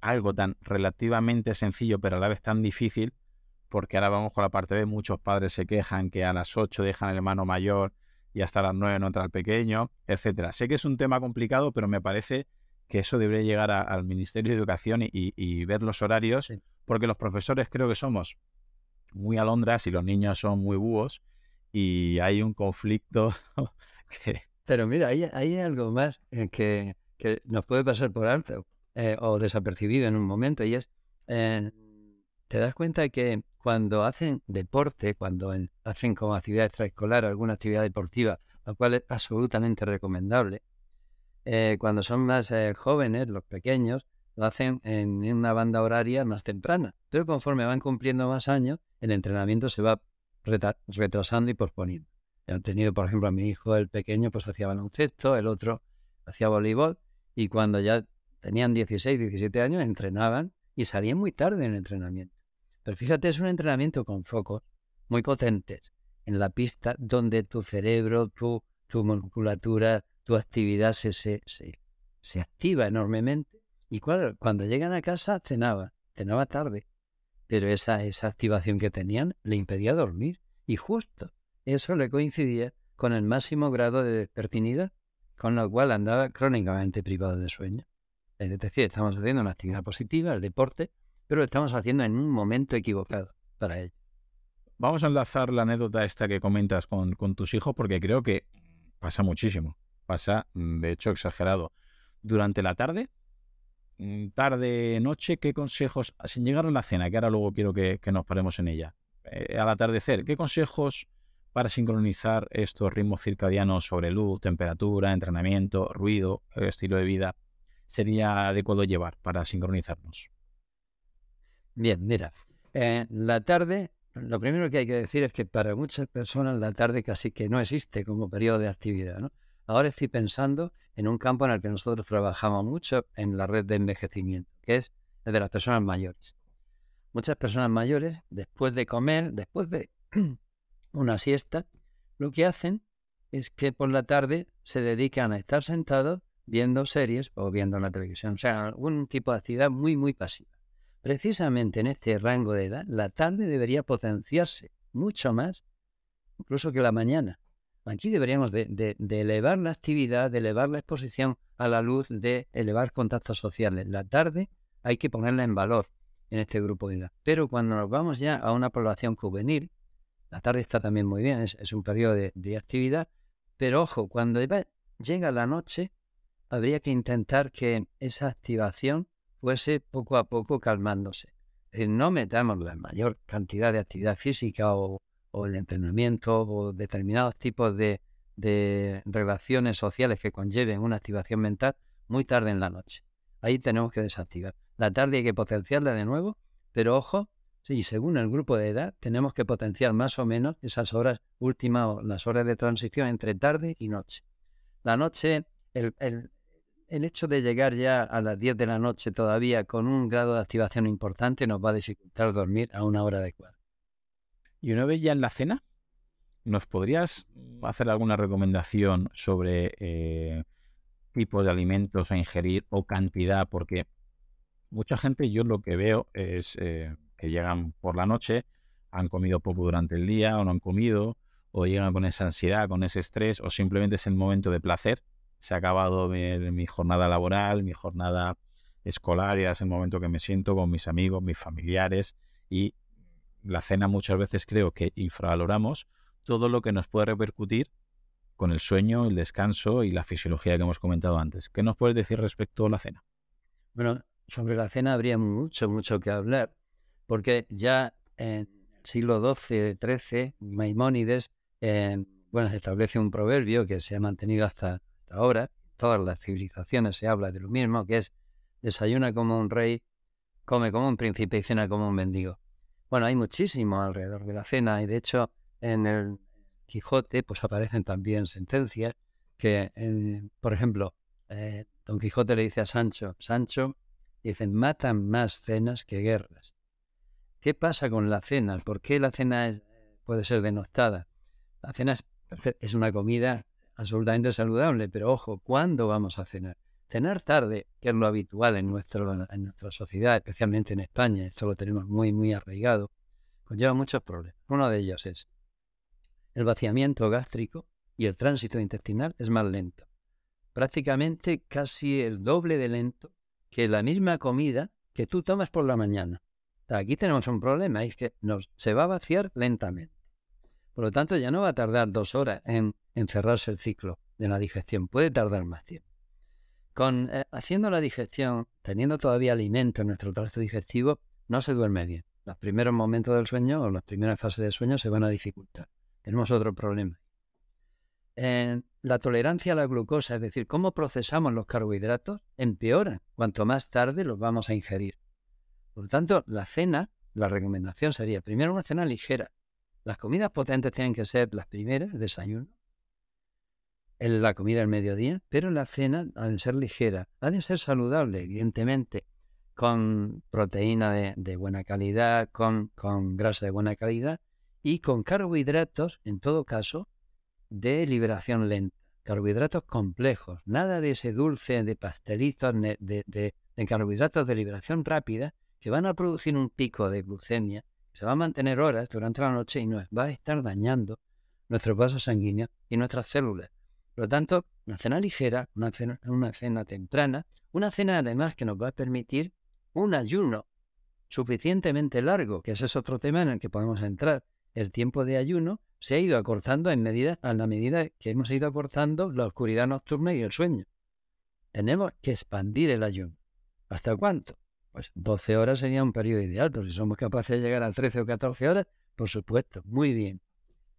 algo tan relativamente sencillo pero a la vez tan difícil porque ahora vamos con la parte B, muchos padres se quejan que a las 8 dejan el hermano mayor y hasta las 9 no entra el pequeño, etcétera. Sé que es un tema complicado, pero me parece que eso debería llegar al Ministerio de Educación y, ver los horarios, porque los profesores creo que somos muy alondras y los niños son muy búhos y hay un conflicto (laughs) que... Pero mira, hay, hay algo más eh, que, que, nos puede pasar por alto eh, o desapercibido en un momento y es, eh, te das cuenta que cuando hacen deporte, cuando hacen como actividad extraescolar alguna actividad deportiva, lo cual es absolutamente recomendable, eh, cuando son más eh, jóvenes, los pequeños, lo hacen en una banda horaria más temprana. Pero conforme van cumpliendo más años, el entrenamiento se va retrasando y posponiendo. He tenido, por ejemplo, a mi hijo, el pequeño, pues hacía baloncesto, el otro hacía voleibol, y cuando ya tenían 16, 17 años, entrenaban y salían muy tarde en el entrenamiento. Pero fíjate, es un entrenamiento con focos muy potentes en la pista donde tu cerebro, tu, tu musculatura, tu actividad se, se, se, activa enormemente. Y claro, cuando llegan a casa cenaba, cenaba tarde. Pero esa, esa activación que tenían le impedía dormir. Y justo eso le coincidía con el máximo grado de despertinidad, con lo cual andaba crónicamente privado de sueño. Es decir, estamos haciendo una actividad positiva, el deporte, pero lo estamos haciendo en un momento equivocado para ello. Vamos a enlazar la anécdota esta que comentas con, tus hijos porque creo que pasa muchísimo. Pasa, mm, de hecho, exagerado. Durante la tarde, mm, tarde, noche, ¿qué consejos, sin llegar a la cena, que ahora luego quiero que, nos paremos en ella, eh, al atardecer, ¿qué consejos para sincronizar estos ritmos circadianos sobre luz, temperatura, entrenamiento, ruido, estilo de vida, sería adecuado llevar para sincronizarnos? Bien, mira, eh, la tarde, lo primero que hay que decir es que para muchas personas la tarde casi que no existe como periodo de actividad. ¿no? Ahora estoy pensando en un campo en el que nosotros trabajamos mucho en la red de envejecimiento, que es el de las personas mayores. Muchas personas mayores, después de comer, después de (clears throat) una siesta, lo que hacen es que por la tarde se dedican a estar sentados viendo series o viendo la televisión, o sea, algún tipo de actividad muy, muy pasiva. Precisamente en este rango de edad, la tarde debería potenciarse mucho más, incluso que la mañana. Aquí deberíamos de, elevar la actividad, de elevar la exposición a la luz, de elevar contactos sociales. La tarde hay que ponerla en valor en este grupo de edad. Pero cuando nos vamos ya a una población juvenil, la tarde está también muy bien, es, un periodo de, de, actividad, pero ojo, cuando llega la noche, habría que intentar que esa activación fuese poco a poco calmándose. Decir, no metamos la mayor cantidad de actividad física o, el entrenamiento o determinados tipos de, relaciones sociales que conlleven una activación mental muy tarde en la noche. Ahí tenemos que desactivar. La tarde hay que potenciarla de nuevo, pero ojo, y según el grupo de edad, tenemos que potenciar más o menos esas horas últimas las horas de transición entre tarde y noche. La noche, el hecho de llegar ya a las 10 de la noche todavía con un grado de activación importante nos va a dificultar dormir a una hora adecuada. ¿Y una vez ya en la cena? ¿Nos podrías hacer alguna recomendación sobre eh, tipos de alimentos a ingerir o cantidad? Porque mucha gente, yo lo que veo es eh, que llegan por la noche, han comido poco durante el día o no han comido, o llegan con esa ansiedad, con ese estrés, o simplemente es el momento de placer se ha acabado mi, jornada laboral, mi jornada escolar y es el momento que me siento con mis amigos, mis familiares y la cena muchas veces creo que infravaloramos todo lo que nos puede repercutir con el sueño, el descanso y la fisiología que hemos comentado antes. ¿Qué nos puedes decir respecto a la cena? Bueno, sobre la cena habría mucho, mucho que hablar, porque ya en el siglo XII, XIII, Maimónides, eh, bueno, establece un proverbio que se ha mantenido ahora, todas las civilizaciones se habla de lo mismo, que es desayuna como un rey, come como un príncipe y cena como un mendigo. Bueno, hay muchísimo alrededor de la cena y de hecho en el Quijote pues aparecen también sentencias que, por ejemplo, eh, Don Quijote le dice a Sancho, Sancho, dicen, matan más cenas que guerras. ¿Qué pasa con la cena? ¿Por qué la cena puede ser denostada? La cena es, una comida absolutamente saludable, pero ojo, ¿cuándo vamos a cenar? Cenar tarde, que es lo habitual en, en nuestra sociedad, especialmente en España, esto lo tenemos muy, muy arraigado, conlleva muchos problemas. Uno de ellos es el vaciamiento gástrico y el tránsito intestinal es más lento. Prácticamente casi el doble de lento que la misma comida que tú tomas por la mañana. Aquí tenemos un problema, es que nos, se va a vaciar lentamente. Por lo tanto, ya no va a tardar dos horas en, cerrarse el ciclo de la digestión, puede tardar más tiempo. Con, eh, haciendo la digestión, teniendo todavía alimento en nuestro tracto digestivo, no se duerme bien. Los primeros momentos del sueño o las primeras fases del sueño se van a dificultar. Tenemos otro problema. la tolerancia a la glucosa, es decir, cómo procesamos los carbohidratos, empeora cuanto más tarde los vamos a ingerir. Por lo tanto, la cena, la recomendación sería primero una cena ligera. Las comidas potentes tienen que ser las primeras, el desayuno, la comida del mediodía, pero la cena ha de ser ligera, ha de ser saludable, evidentemente, con proteína de, buena calidad, con, con grasa de buena calidad y con carbohidratos, en todo caso, de liberación lenta. Carbohidratos complejos, nada de ese dulce de pastelitos, de, de, de carbohidratos de liberación rápida que van a producir un pico de glucemia, se va a mantener horas durante la noche y nos va a estar dañando nuestros vasos sanguíneos y nuestras células. Por lo tanto, una cena ligera, una cena, una cena temprana, una cena además que nos va a permitir un ayuno suficientemente largo, que ese es otro tema en el que podemos entrar. El tiempo de ayuno se ha ido acortando en medida, a la medida que hemos ido acortando la oscuridad nocturna y el sueño. Tenemos que expandir el ayuno. ¿Hasta cuánto? Pues 12 horas sería un periodo ideal, pero si somos capaces de llegar a 13 o 14 horas, por supuesto, muy bien.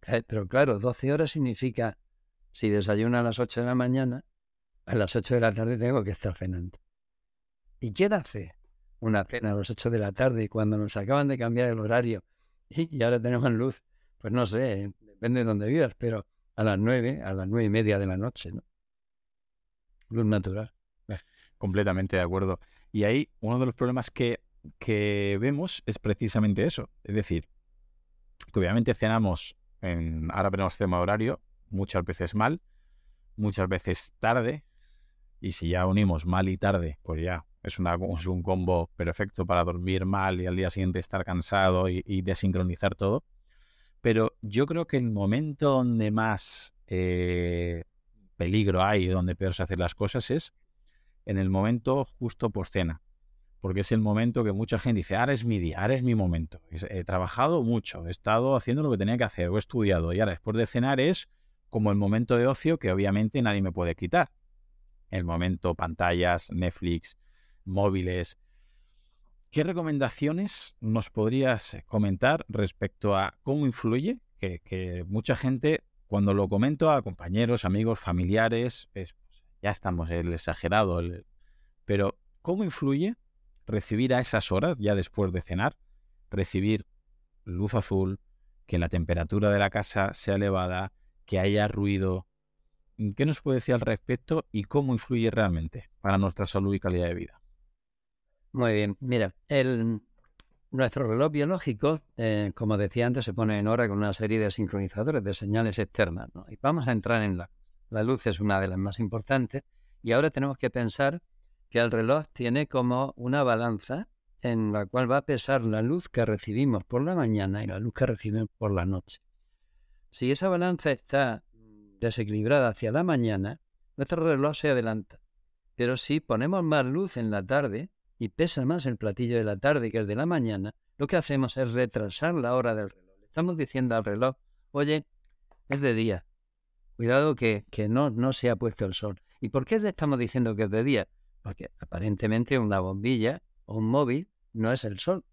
Eh, pero claro, 12 horas significa, si desayuno a las 8 de la mañana, a las 8 de la tarde tengo que estar cenando. ¿Y quién hace una cena a las 8 de la tarde cuando nos acaban de cambiar el horario (laughs) y, ahora tenemos luz? Pues no sé, depende de dónde vivas, pero a las 9, a las 9 y media de la noche, ¿no? Luz natural. Completamente de acuerdo. Y ahí uno de los problemas que, vemos es precisamente eso. Es decir, que obviamente cenamos, en, ahora tenemos tema horario, muchas veces mal, muchas veces tarde, y si ya unimos mal y tarde, pues ya es, una, (laughs) un combo perfecto para dormir mal y al día siguiente estar cansado y, desincronizar todo. Pero yo creo que el momento donde más eh, peligro hay, donde peor se hacen las cosas, es en el momento justo post cena. Porque es el momento que mucha gente dice, ahora es mi día, ahora es mi momento. He trabajado mucho, he estado haciendo lo que tenía que hacer, he estudiado, y ahora después de cenar es como el momento de ocio que obviamente nadie me puede quitar. El momento pantallas, Netflix, móviles. ¿Qué recomendaciones nos podrías comentar respecto a cómo influye? Que, mucha gente, cuando lo comento a compañeros, amigos, familiares, es ya estamos el exagerado, pero ¿cómo influye recibir a esas horas, ya después de cenar, recibir luz azul, que la temperatura de la casa sea elevada, que haya ruido? ¿Qué nos puede decir al respecto y cómo influye realmente para nuestra salud y calidad de vida? Muy bien, mira, el, nuestro reloj biológico, eh, como decía antes, se pone en hora con una serie de sincronizadores de señales externas. Y vamos a entrar en la la luz es una de las más importantes. Y ahora tenemos que pensar que el reloj tiene como una balanza en la cual va a pesar la luz que recibimos por la mañana y la luz que recibimos por la noche. Si esa balanza está desequilibrada hacia la mañana, nuestro reloj se adelanta. Pero si ponemos más luz en la tarde y pesa más el platillo de la tarde que el de la mañana, lo que hacemos es retrasar la hora del reloj. estamos diciendo al reloj, oye, es de día, Cuidado que, no, no se ha puesto el sol. ¿Y por qué le estamos diciendo que es de día? Porque aparentemente una bombilla o un móvil no es el sol.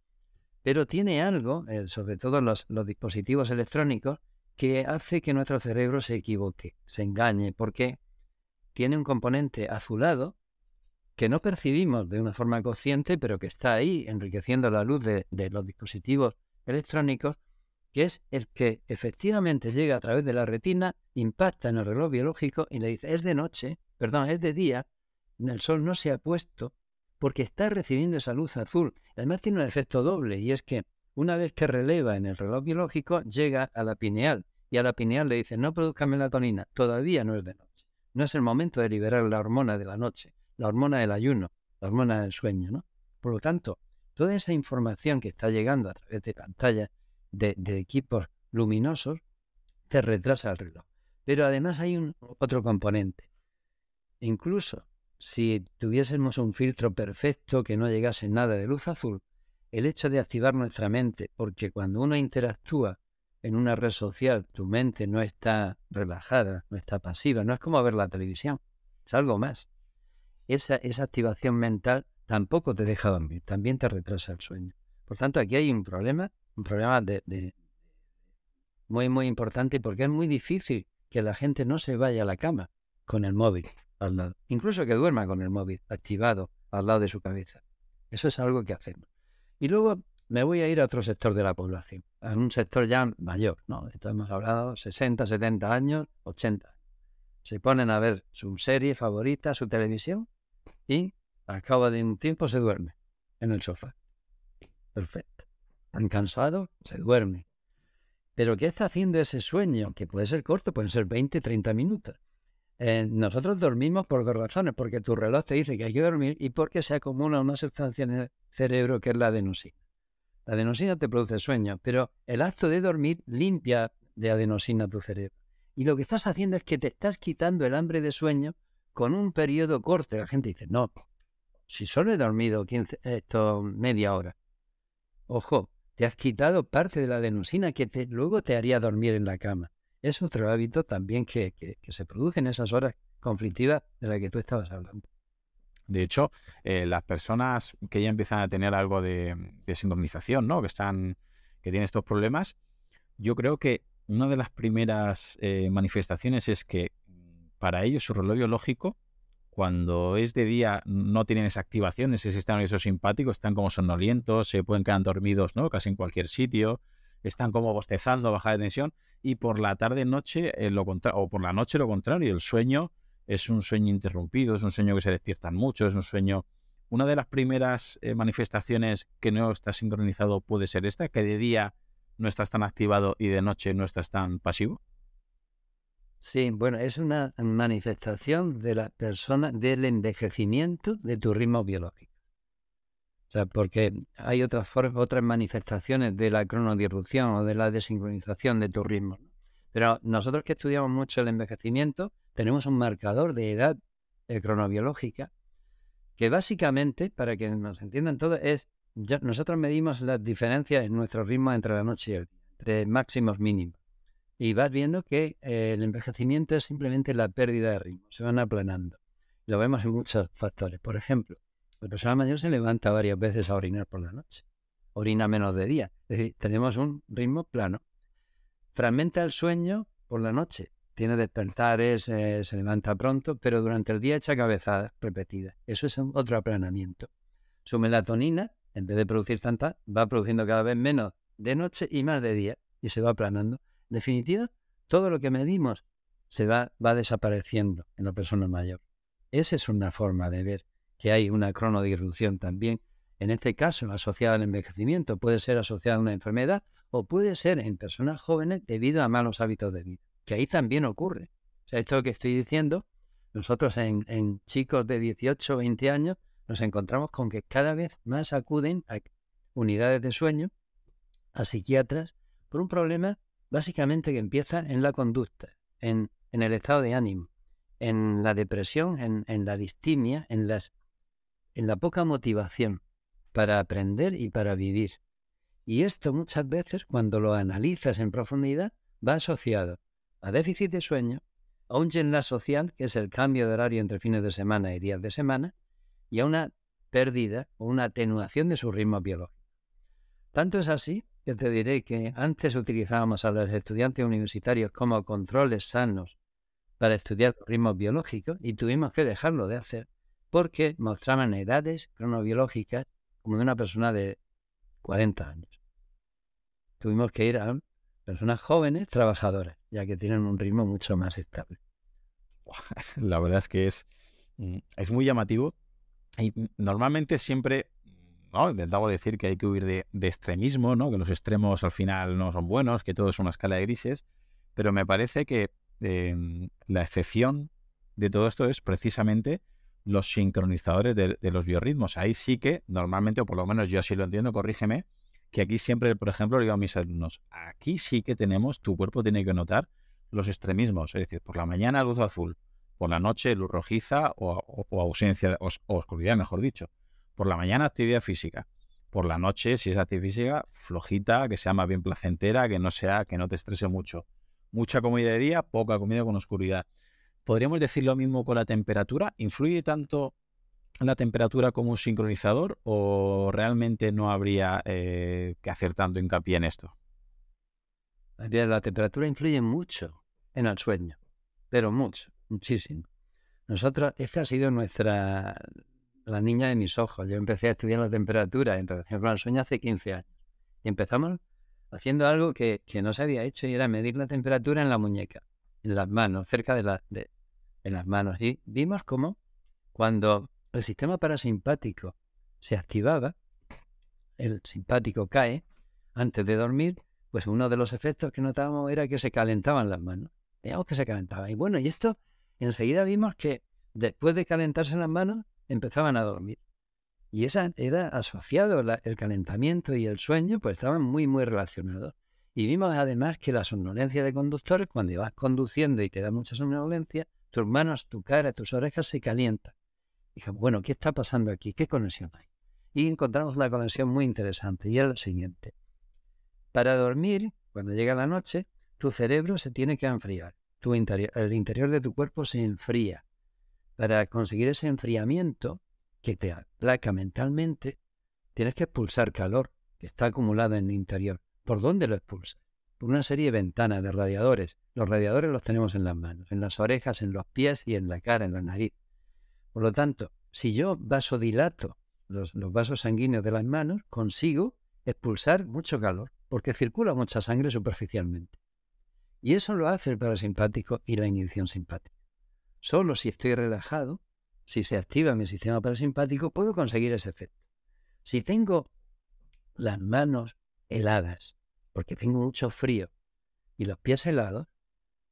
Pero tiene algo, eh, sobre todo los, los dispositivos electrónicos, que hace que nuestro cerebro se equivoque, se engañe, porque tiene un componente azulado que no percibimos de una forma consciente, pero que está ahí enriqueciendo la luz de, los dispositivos electrónicos que es el que efectivamente llega a través de la retina, impacta en el reloj biológico y le dice, es de noche, perdón, es de día, el sol no se ha puesto porque está recibiendo esa luz azul. Además tiene un efecto doble y es que una vez que releva en el reloj biológico, llega a la pineal y a la pineal le dice, no produzca melatonina, todavía no es de noche. No es el momento de liberar la hormona de la noche, la hormona del ayuno, la hormona del sueño, ¿no? Por lo tanto, toda esa información que está llegando a través de pantallas de, equipos luminosos te retrasa el reloj. Pero además hay un otro componente. Incluso si tuviésemos un filtro perfecto que no llegase nada de luz azul, el hecho de activar nuestra mente, porque cuando uno interactúa en una red social, tu mente no está relajada, no está pasiva, no es como ver la televisión, es algo más. Esa, esa activación mental tampoco te deja dormir, también te retrasa el sueño. Por tanto, aquí hay un problema, un problema de, muy, muy importante porque es muy difícil que la gente no se vaya a la cama con el móvil al lado. Incluso que duerma con el móvil activado al lado de su cabeza. Eso es algo que hacemos. Y luego me voy a ir a otro sector de la población, a un sector ya mayor, ¿no? hemos hablado 60, 70 años, 80. Se ponen a ver su serie favorita, su televisión, y al cabo de un tiempo se duerme en el sofá. Perfecto. Tan cansado, se duerme. Pero ¿qué está haciendo ese sueño? Que puede ser corto, pueden ser 20, 30 minutos. Eh, nosotros dormimos por dos razones, porque tu reloj te dice que hay que dormir y porque se acumula una sustancia en el cerebro que es la adenosina. La adenosina te produce sueño, pero el acto de dormir limpia de adenosina tu cerebro. Y lo que estás haciendo es que te estás quitando el hambre de sueño con un periodo corto. La gente dice, no, si solo he dormido 15, esto, media hora. Ojo, te has quitado parte de la adenosina que te, luego te haría dormir en la cama. Es otro hábito también que, se produce en esas horas conflictivas de las que tú estabas hablando. De hecho, eh, las personas que ya empiezan a tener algo de, de ¿no? Que están, que tienen estos problemas, yo creo que una de las primeras eh, manifestaciones es que para ellos su reloj biológico cuando es de día no tienen esa activación, ese sistema nervioso simpático, están como somnolientos, se pueden quedar dormidos, ¿no? Casi en cualquier sitio, están como bostezando, baja de tensión, y por la tarde noche eh, lo o por la noche lo contrario, el sueño es un sueño interrumpido, es un sueño que se despiertan mucho, es un sueño una de las primeras eh, manifestaciones que no está sincronizado puede ser esta, que de día no estás tan activado y de noche no estás tan pasivo. Sí, bueno, es una manifestación de la persona, del envejecimiento de tu ritmo biológico. O sea, porque hay otras formas, otras manifestaciones de la cronodirucción o de la desincronización de tu ritmo. Pero nosotros que estudiamos mucho el envejecimiento, tenemos un marcador de edad eh, cronobiológica que básicamente, para que nos entiendan todos, es nosotros medimos las diferencias en nuestro ritmo entre la noche y el día, entre máximos mínimos y vas viendo que eh, el envejecimiento es simplemente la pérdida de ritmo, se van aplanando. Lo vemos en muchos factores. Por ejemplo, la persona mayor se levanta varias veces a orinar por la noche, orina menos de día. Es decir, tenemos un ritmo plano. Fragmenta el sueño por la noche. Tiene despertares, eh, se levanta pronto, pero durante el día echa cabezadas repetidas. Eso es otro aplanamiento. Su melatonina, en vez de producir tanta, va produciendo cada vez menos de noche y más de día y se va aplanando definitiva, todo lo que medimos se va, va desapareciendo en la persona mayor. Esa es una forma de ver que hay una cronodirucción también, en este caso asociada al envejecimiento, puede ser asociada a una enfermedad o puede ser en personas jóvenes debido a malos hábitos de vida, que ahí también ocurre. O sea, esto que estoy diciendo, nosotros en, en chicos de 18 o 20 años nos encontramos con que cada vez más acuden a unidades de sueño, a psiquiatras, por un problema básicamente que empieza en la conducta, en, el estado de ánimo, en la depresión, en, la distimia, en, las, en la poca motivación para aprender y para vivir. Y esto muchas veces, cuando lo analizas en profundidad, va asociado a déficit de sueño, a un la social, que es el cambio de horario entre fines de semana y días de semana, y a una pérdida o una atenuación de su ritmo biológico. Tanto es así yo te diré que antes utilizábamos a los estudiantes universitarios como controles sanos para estudiar ritmos biológicos y tuvimos que dejarlo de hacer porque mostraban edades cronobiológicas como de una persona de 40 años. Tuvimos que ir a personas jóvenes trabajadoras, ya que tienen un ritmo mucho más estable. (laughs) La verdad es que es, mm, es muy llamativo y normalmente siempre ¿no? intentamos decir que hay que huir de, extremismo, ¿no? que los extremos al final no son buenos, que todo es una escala de grises, pero me parece que em, la excepción de todo esto es precisamente los sincronizadores de, los biorritmos. Ahí sí que normalmente, o por lo menos yo así lo entiendo, corrígeme, que aquí siempre, por ejemplo, digo a mis alumnos, aquí sí que tenemos, tu cuerpo tiene que notar los extremismos, es decir, por la mañana luz azul, por la noche luz rojiza o, ausencia, o, oscuridad, mejor dicho. Por la mañana actividad física, por la noche, si es actividad física, flojita, que sea más bien placentera, que no sea, que no te estrese mucho. Mucha comida de día, poca comida con oscuridad. ¿Podríamos decir lo mismo con la temperatura? ¿Influye tanto la temperatura como un sincronizador o realmente no habría eh, que hacer tanto hincapié en esto? La temperatura influye mucho en el sueño, pero mucho, muchísimo. Nosotros, esta ha sido nuestra, la niña de mis ojos. Yo empecé a estudiar la temperatura en relación con el sueño hace 15 años. Y empezamos haciendo algo que, no se había hecho y era medir la temperatura en la muñeca, en las manos, cerca de, la, de en las manos. Y vimos cómo cuando el sistema parasimpático se activaba, el simpático cae antes de dormir, pues uno de los efectos que notábamos era que se calentaban las manos. Veíamos que se calentaban. Y bueno, y esto enseguida vimos que después de calentarse las manos, empezaban a dormir. Y esa era asociado, el calentamiento y el sueño, pues estaban muy, muy relacionados. Y vimos además que la somnolencia de conductores, cuando vas conduciendo y te da mucha somnolencia, tus manos, tu cara, tus orejas se calientan. Dije, bueno, ¿qué está pasando aquí? ¿Qué conexión hay? Y encontramos una conexión muy interesante y era la siguiente. Para dormir, cuando llega la noche, tu cerebro se tiene que enfriar. Tu el interior de tu cuerpo se enfría. Para conseguir ese enfriamiento que te aplaca mentalmente, tienes que expulsar calor que está acumulado en el interior. ¿Por dónde lo expulsas? Por una serie de ventanas, de radiadores. Los radiadores los tenemos en las manos, en las orejas, en los pies y en la cara, en la nariz. Por lo tanto, si yo vasodilato los, los vasos sanguíneos de las manos, consigo expulsar mucho calor, porque circula mucha sangre superficialmente. Y eso lo hace el parasimpático y la inhibición simpática. Solo si estoy relajado, si se activa mi sistema parasimpático, puedo conseguir ese efecto. Si tengo las manos heladas, porque tengo mucho frío, y los pies helados,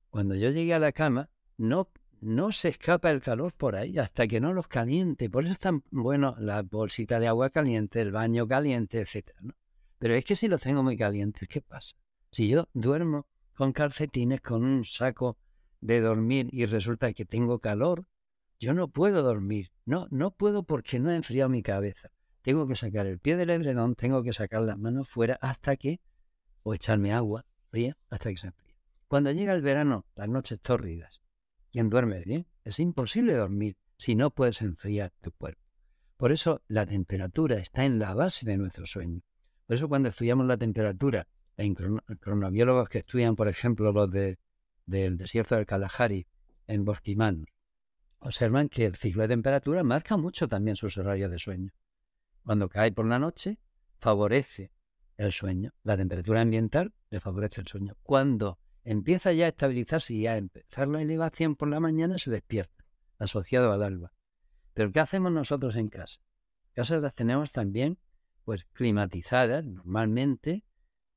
cuando yo llegue a la cama, no, no se escapa el calor por ahí hasta que no los caliente. Por eso es tan bueno la bolsita de agua caliente, el baño caliente, etc. Pero es que si los tengo muy calientes, ¿qué pasa? Si yo duermo con calcetines, con un saco de dormir y resulta que tengo calor, yo no puedo dormir. No, no puedo porque no he enfriado mi cabeza. Tengo que sacar el pie del edredón, tengo que sacar las manos fuera hasta que, o echarme agua fría hasta que se enfríe. Cuando llega el verano, las noches tórridas, ¿quién duerme bien? Es imposible dormir si no puedes enfriar tu cuerpo. Por eso la temperatura está en la base de nuestro sueño. Por eso cuando estudiamos la temperatura, en cronobiólogos que estudian, por ejemplo, los de, del desierto del Kalahari en Bosquimán, observan que el ciclo de temperatura marca mucho también sus horarios de sueño. Cuando cae por la noche, favorece el sueño. La temperatura ambiental le favorece el sueño. Cuando empieza ya a estabilizarse y a empezar la elevación por la mañana, se despierta, asociado al alba. Pero ¿qué hacemos nosotros en casa? Casas las tenemos también, pues climatizadas normalmente,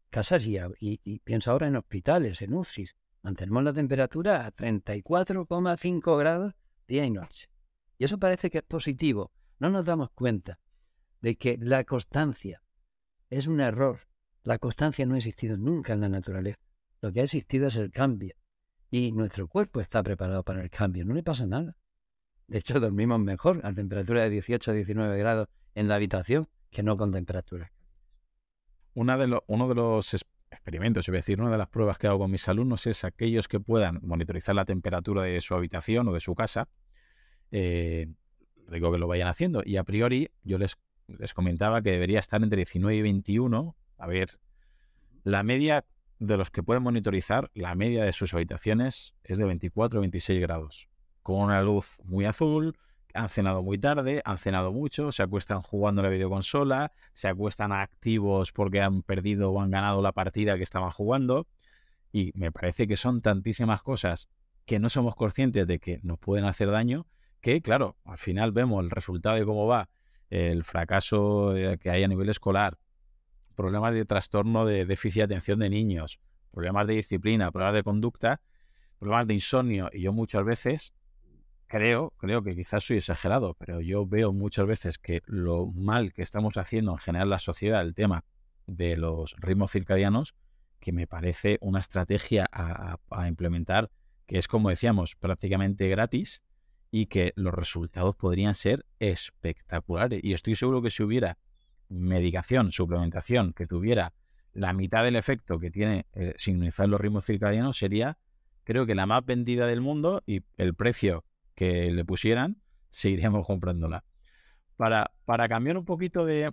casas y, y, y pienso ahora en hospitales, en UCIs. Mantenemos la temperatura a 34,5 grados día y noche. Y eso parece que es positivo. No nos damos cuenta de que la constancia es un error. La constancia no ha existido nunca en la naturaleza. Lo que ha existido es el cambio. Y nuestro cuerpo está preparado para el cambio. No le pasa nada. De hecho, dormimos mejor a temperatura de 18 o 19 grados en la habitación que no con temperaturas. Una de uno de los experimentos, es decir, una de las pruebas que hago con mis alumnos es aquellos que puedan monitorizar la temperatura de su habitación o de su casa. Eh, digo que lo vayan haciendo. Y a priori yo les, les comentaba que debería estar entre 19 y 21. A ver, la media de los que pueden monitorizar, la media de sus habitaciones es de 24 o 26 grados. Con una luz muy azul, han cenado muy tarde, han cenado mucho, se acuestan jugando la videoconsola, se acuestan activos porque han perdido o han ganado la partida que estaban jugando, y me parece que son tantísimas cosas que no somos conscientes de que nos pueden hacer daño, que claro, al final vemos el resultado de cómo va el fracaso eh, que hay a nivel escolar, problemas de trastorno de déficit de atención de niños, problemas de disciplina, problemas de conducta, problemas de insomnio. Y yo muchas veces creo, creo que quizás soy exagerado, pero yo veo muchas veces que lo mal que estamos haciendo en general la sociedad, el tema de los ritmos circadianos, que me parece una estrategia a, a implementar que es, como decíamos, prácticamente gratis y que los resultados podrían ser espectaculares. Y estoy seguro que si hubiera medicación, suplementación que tuviera la mitad del efecto que tiene eh, sincronizar los ritmos circadianos, sería, creo que la más vendida del mundo y el precio que le pusieran, seguiríamos comprándola. Para, para cambiar un poquito de,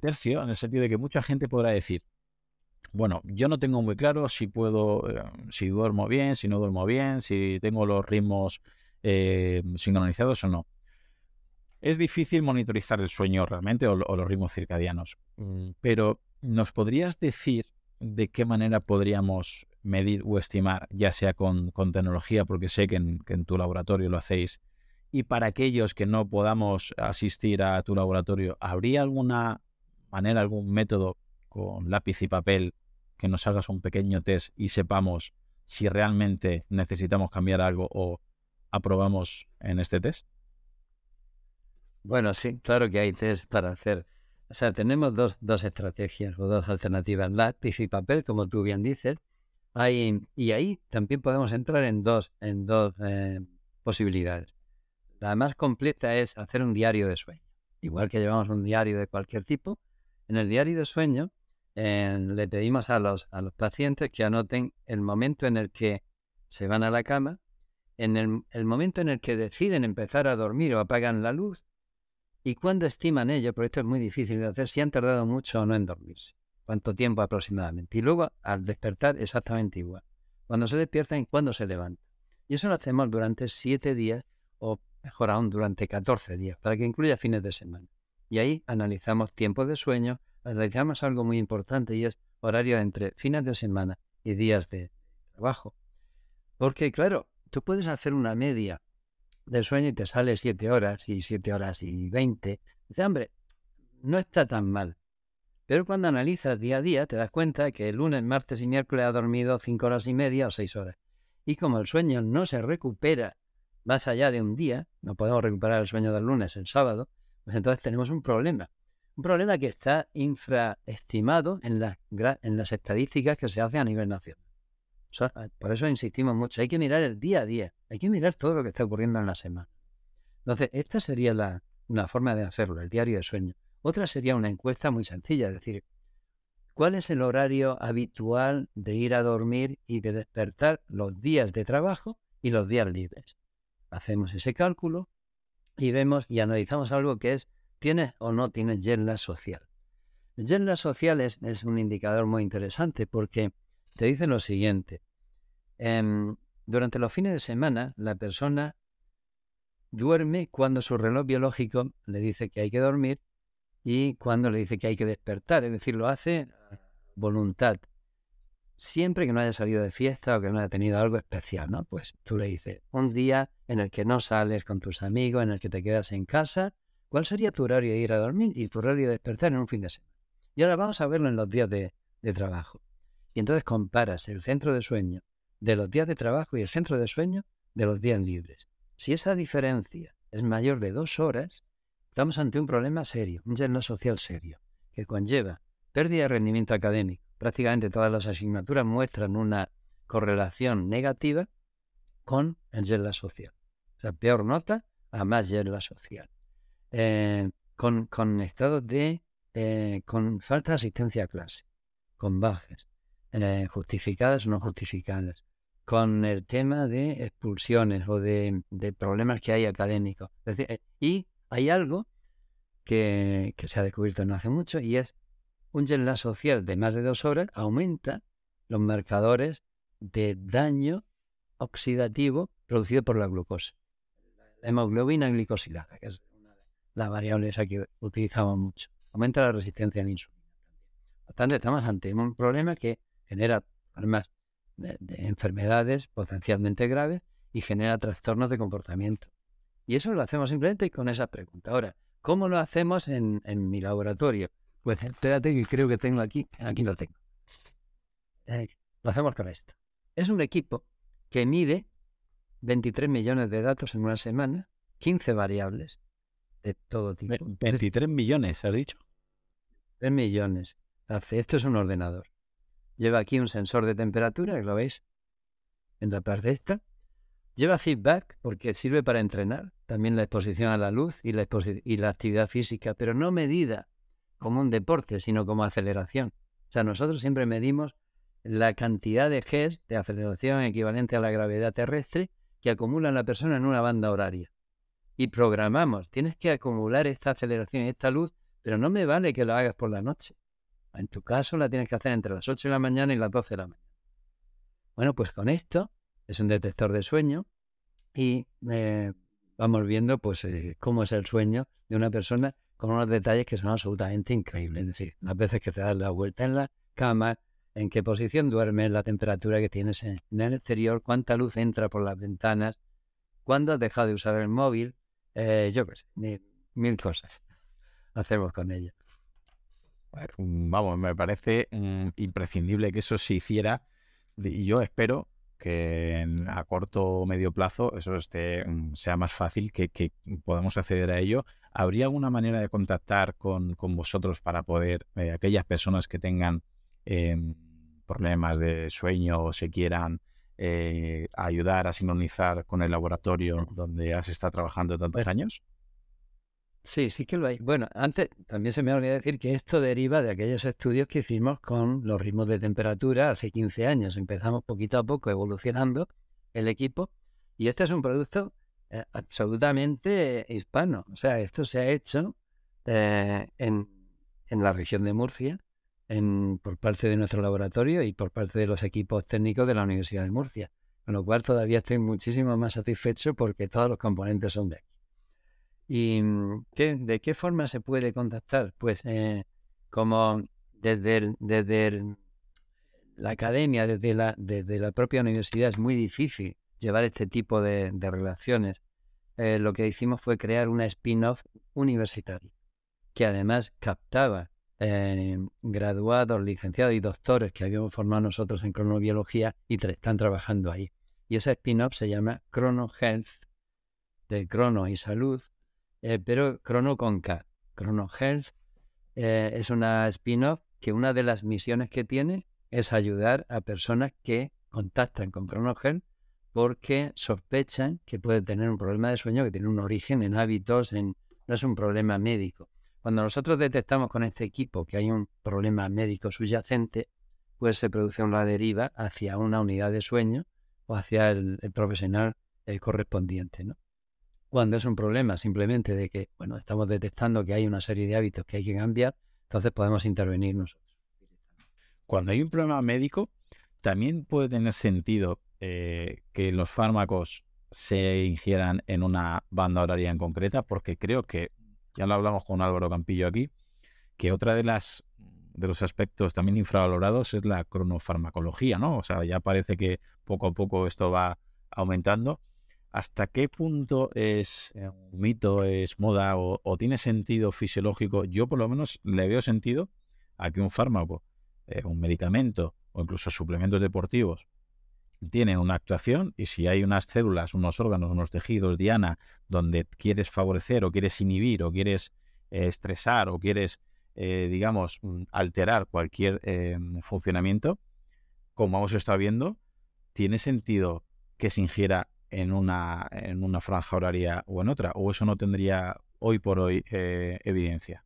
tercio, en el sentido de que mucha gente podrá decir, bueno, yo no tengo muy claro si puedo, eh, si duermo bien, si no duermo bien, si tengo los ritmos eh, sincronizados o no. Es difícil monitorizar el sueño realmente o, los ritmos circadianos, mm, pero ¿nos podrías decir de qué manera podríamos medir o estimar, ya sea con, tecnología, porque sé que en, tu laboratorio lo hacéis, y para aquellos que no podamos asistir a tu laboratorio, ¿habría alguna manera, algún método con lápiz y papel que nos hagas un pequeño test y sepamos si realmente necesitamos cambiar algo o aprobamos en este test? Bueno, sí, claro que hay test para hacer. O sea, tenemos dos, dos estrategias o dos alternativas, lápiz y papel, como tú bien dices. Hay, y ahí también podemos entrar en dos, en dos eh, posibilidades. La más completa es hacer un diario de sueño. Igual que llevamos un diario de cualquier tipo, en el diario de sueño eh, le pedimos a los, a los pacientes que anoten el momento en el que se van a la cama en el, momento en el que deciden empezar a dormir o apagan la luz y cuándo estiman ello, porque esto es muy difícil de hacer, si han tardado mucho o no en dormirse, cuánto tiempo aproximadamente. Y luego al despertar exactamente igual, cuando se despiertan y cuándo se levantan. Y eso lo hacemos durante siete días o mejor aún durante 14 días, para que incluya fines de semana. Y ahí analizamos tiempo de sueño, analizamos algo muy importante y es horario entre fines de semana y días de trabajo. Porque claro, tú puedes hacer una media de sueño y te sale 7 horas y 7 horas y 20. Dice, hombre, no está tan mal. Pero cuando analizas día a día te das cuenta que el lunes, martes y miércoles ha dormido 5 horas y media o 6 horas. Y como el sueño no se recupera más allá de un día, no podemos recuperar el sueño del lunes el sábado, pues entonces tenemos un problema. Un problema que está infraestimado en las, en las estadísticas que se hacen a nivel nacional. Ah, por eso insistimos mucho. Hay que mirar el día a día. Hay que mirar todo lo que está ocurriendo en la semana. Entonces, esta sería la, una forma de hacerlo, el diario de sueño. Otra sería una encuesta muy sencilla, es decir, ¿cuál es el horario habitual de ir a dormir y de despertar los días de trabajo y los días libres? Hacemos ese cálculo y vemos y analizamos algo que es, ¿tienes o no tienes jet social? Jet social es un indicador muy interesante porque te dice lo siguiente. Em, durante los fines de semana, la persona duerme cuando su reloj biológico le dice que hay que dormir y cuando le dice que hay que despertar. Es decir, lo hace voluntad. Siempre que no haya salido de fiesta o que no haya tenido algo especial, ¿no? Pues tú le dices, un día en el que no sales con tus amigos, en el que te quedas en casa, ¿cuál sería tu horario de ir a dormir y tu horario de despertar en un fin de semana? Y ahora vamos a verlo en los días de trabajo. Y entonces comparas el centro de sueño de los días de trabajo y el centro de sueño de los días libres. Si esa diferencia es mayor de dos horas, estamos ante un problema serio, un yerno social serio, que conlleva pérdida de rendimiento académico. Prácticamente todas las asignaturas muestran una correlación negativa con el yerla social. O sea, peor nota a más yerla social. Eh, con, con, estados de... Eh, con falta de asistencia a clase, con bajas, eh, justificadas o no justificadas, con el tema de expulsiones o de, problemas que hay académicos. Eh, y hay algo que, se ha descubierto no hace mucho y es un jet social de más de dos horas aumenta los marcadores de daño oxidativo producido por la glucosa. La hemoglobina glicosilada, que es una de las variables que utilizamos mucho. Aumenta la resistencia a la insulina también. Por tanto, estamos ante un problema que genera problemas enfermedades potencialmente graves y genera trastornos de comportamiento. Y eso lo hacemos simplemente con esa pregunta. Ahora, ¿cómo lo hacemos en, mi laboratorio? Pues espérate que creo que tengo aquí, aquí lo tengo. Eh, lo hacemos con esto. Es un equipo que mide 23 millones de datos en una semana, 15 variables de todo tipo. 23 millones, has dicho. 3 millones. Hace, esto es un ordenador. Lleva aquí un sensor de temperatura, lo veis en la parte esta. Lleva feedback porque sirve para entrenar, también la exposición a la luz y la, actividad física, pero no medida como un deporte, sino como aceleración. O sea, nosotros siempre medimos la cantidad de G de aceleración equivalente a la gravedad terrestre que acumula la persona en una banda horaria. Y programamos, tienes que acumular esta aceleración y esta luz, pero no me vale que lo hagas por la noche. En tu caso la tienes que hacer entre las 8 de la mañana y las 12 de la mañana. Bueno, pues con esto es un detector de sueño y eh, vamos viendo pues eh, cómo es el sueño de una persona con unos detalles que son absolutamente increíbles. Es decir, las veces que te das la vuelta en la cama, en qué posición duermes, la temperatura que tienes en, el exterior, cuánta luz entra por las ventanas, cuándo has dejado de usar el móvil, eh, yo qué sé, mil cosas (laughs) hacemos con ella. Mm, vamos, me parece mm, imprescindible que eso se hiciera y yo espero que a corto o medio plazo eso esté, mm, sea más fácil, que, podamos acceder a ello. ¿Habría alguna manera de contactar con, vosotros para poder, eh, aquellas personas que tengan em, problemas de sueño o se quieran eh, ayudar a sincronizar con el laboratorio donde has estado trabajando tantos años? Sí, sí que lo hay. Bueno, antes también se me olvidó decir que esto deriva de aquellos estudios que hicimos con los ritmos de temperatura hace 15 años. Empezamos poquito a poco evolucionando el equipo y este es un producto eh, absolutamente hispano. O sea, esto se ha hecho eh, en, en, la región de Murcia en, por parte de nuestro laboratorio y por parte de los equipos técnicos de la Universidad de Murcia. Con lo cual todavía estoy muchísimo más satisfecho porque todos los componentes son de aquí. ¿Y mm, de qué forma se puede contactar? Pues eh, como desde, desde la academia, desde la, desde la propia universidad es muy difícil llevar este tipo de, relaciones. Eh, lo que hicimos fue crear una spin-off universitaria, que además captaba eh, graduados, licenciados y doctores que habíamos formado nosotros en cronobiología y están trabajando ahí. Y esa spin-off se llama Chrono Health, de crono y salud, eh, pero Chrono con K. Chrono Health eh, es una spin-off que una de las misiones que tiene es ayudar a personas que contactan con Chrono Health porque sospechan que puede tener un problema de sueño que tiene un origen en hábitos, en, no es un problema médico. Cuando nosotros detectamos con este equipo que hay un problema médico subyacente, pues se produce una deriva hacia una unidad de sueño o hacia el, profesional correspondiente. ¿no? Cuando es un problema simplemente de que, bueno, estamos detectando que hay una serie de hábitos que hay que cambiar, entonces podemos intervenir nosotros. Cuando hay un problema médico, también puede tener sentido eh, que los fármacos se ingieran en una banda horaria en concreta, porque creo que, ya lo hablamos con Álvaro Campillo aquí, que otra de las de los aspectos también infravalorados es la cronofarmacología, ¿no? O sea, ya parece que poco a poco esto va aumentando ¿hasta qué punto es eh, un mito, es moda o, tiene sentido fisiológico? Yo por lo menos le veo sentido a que un fármaco, eh, un medicamento o incluso suplementos deportivos tienen una actuación y si hay unas células, unos órganos, unos tejidos, Diana, donde quieres favorecer o quieres inhibir o quieres eh, estresar o quieres, digamos, mm, alterar cualquier funcionamiento, como hemos estado viendo, tiene sentido que se ingiera en una, en una franja horaria o en otra, o eso no tendría hoy por hoy eh, evidencia.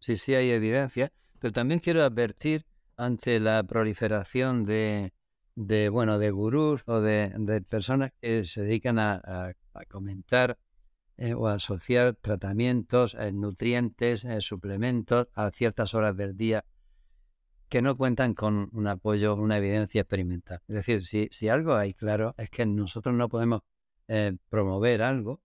Sí, sí hay evidencia, pero también quiero advertir ante la proliferación de, de bueno, de gurús o de, personas que se dedican a, comentar eh, o a asociar tratamientos, eh, nutrientes, suplementos a ciertas horas del día que no cuentan con un apoyo, una evidencia experimental. Es decir, si, si algo hay claro es que nosotros no podemos eh, promover algo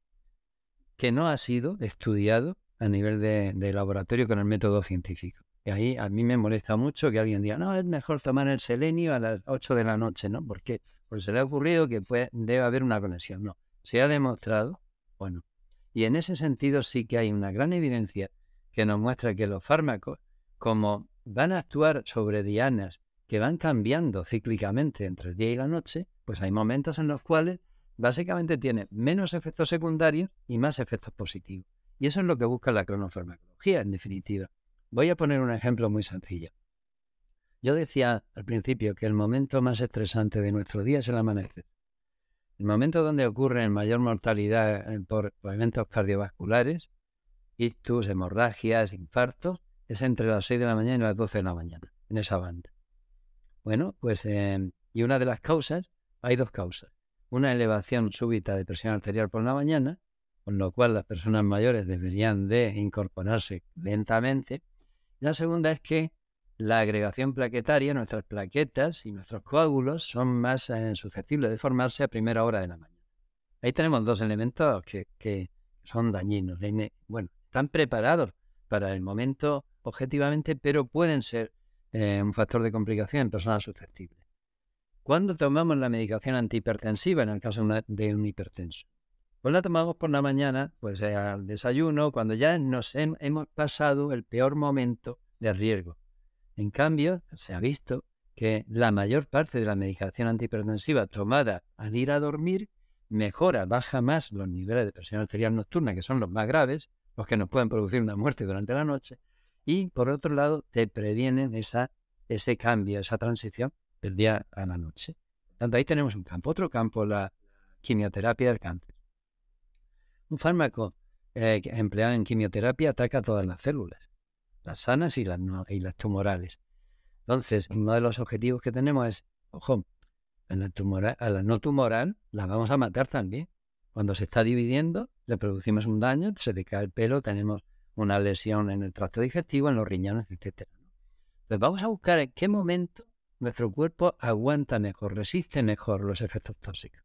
que no ha sido estudiado a nivel de, laboratorio con el método científico. Y ahí a mí me molesta mucho que alguien diga, no, es mejor tomar el selenio a las 8 de la noche, ¿no? ¿Por qué? Porque se le ha ocurrido que puede, debe haber una conexión. No, se ha demostrado, bueno, y en ese sentido sí que hay una gran evidencia que nos muestra que los fármacos, como van a actuar sobre dianas que van cambiando cíclicamente entre el día y la noche, pues hay momentos en los cuales básicamente tiene menos efectos secundarios y más efectos positivos. Y eso es lo que busca la cronofarmacología, en definitiva. Voy a poner un ejemplo muy sencillo. Yo decía al principio que el momento más estresante de nuestro día es el amanecer. El momento donde ocurre mayor mortalidad eh, por, eventos cardiovasculares, ictus, hemorragias, infartos, es entre las 6 de la mañana y las 12 de la mañana, en esa banda. Bueno, pues, em, y una de las causas, hay dos causas. Una elevación súbita de presión arterial por la mañana, con lo cual las personas mayores deberían de incorporarse lentamente. La segunda es que la agregación plaquetaria, nuestras plaquetas y nuestros coágulos son más eh, susceptibles de formarse a primera hora de la mañana. Ahí tenemos dos elementos que, son dañinos. Bueno, están preparados para el momento objetivamente, pero pueden ser eh, un factor de complicación en personas susceptibles. ¿Cuándo tomamos la medicación antihipertensiva en el caso de un hipertenso? Pues la tomamos por la mañana, pues al desayuno, cuando ya nos hemos pasado el peor momento de riesgo. En cambio, se ha visto que la mayor parte de la medicación antihipertensiva tomada al ir a dormir mejora, baja más los niveles de presión arterial nocturna, que son los más graves, los que nos pueden producir una muerte durante la noche, y por otro lado te previenen esa, ese cambio, esa transición del día a la noche. tanto, ahí tenemos un campo. Otro campo, la quimioterapia del cáncer. Un fármaco eh, empleado en quimioterapia ataca todas las células, las sanas y las, y las tumorales. Entonces, uno de los objetivos que tenemos es, ojo, a la, a no tumoral la vamos a matar también. Cuando se está dividiendo, le producimos un daño, se te cae el pelo, tenemos una lesión en el tracto digestivo, en los riñones, etc. Entonces vamos a buscar en qué momento nuestro cuerpo aguanta mejor, resiste mejor los efectos tóxicos.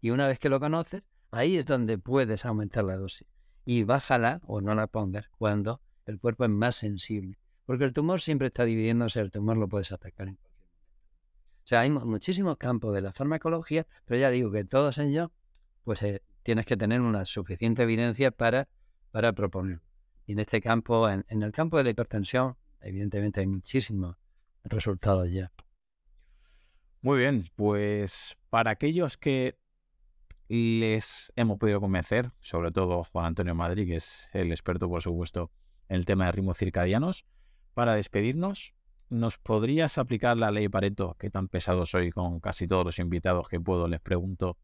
Y una vez que lo conoces, ahí es donde puedes aumentar la dosis. Y bájala o no la pongas cuando el cuerpo es más sensible. Porque el tumor siempre está dividiéndose, el tumor lo puedes atacar en cualquier momento. O sea, hay muchísimos campos de la farmacología, pero ya digo que todos ellos, pues eh, tienes que tener una suficiente evidencia para, para proponerlo. Y en este campo, en, el campo de la hipertensión, evidentemente hay muchísimos resultados ya. Muy bien, pues para aquellos que les hemos podido convencer, sobre todo Juan Antonio Madrid, que es el experto, por supuesto, en el tema de ritmos circadianos, para despedirnos, ¿nos podrías aplicar la ley Pareto, que tan pesado soy con casi todos los invitados que puedo? Les pregunto,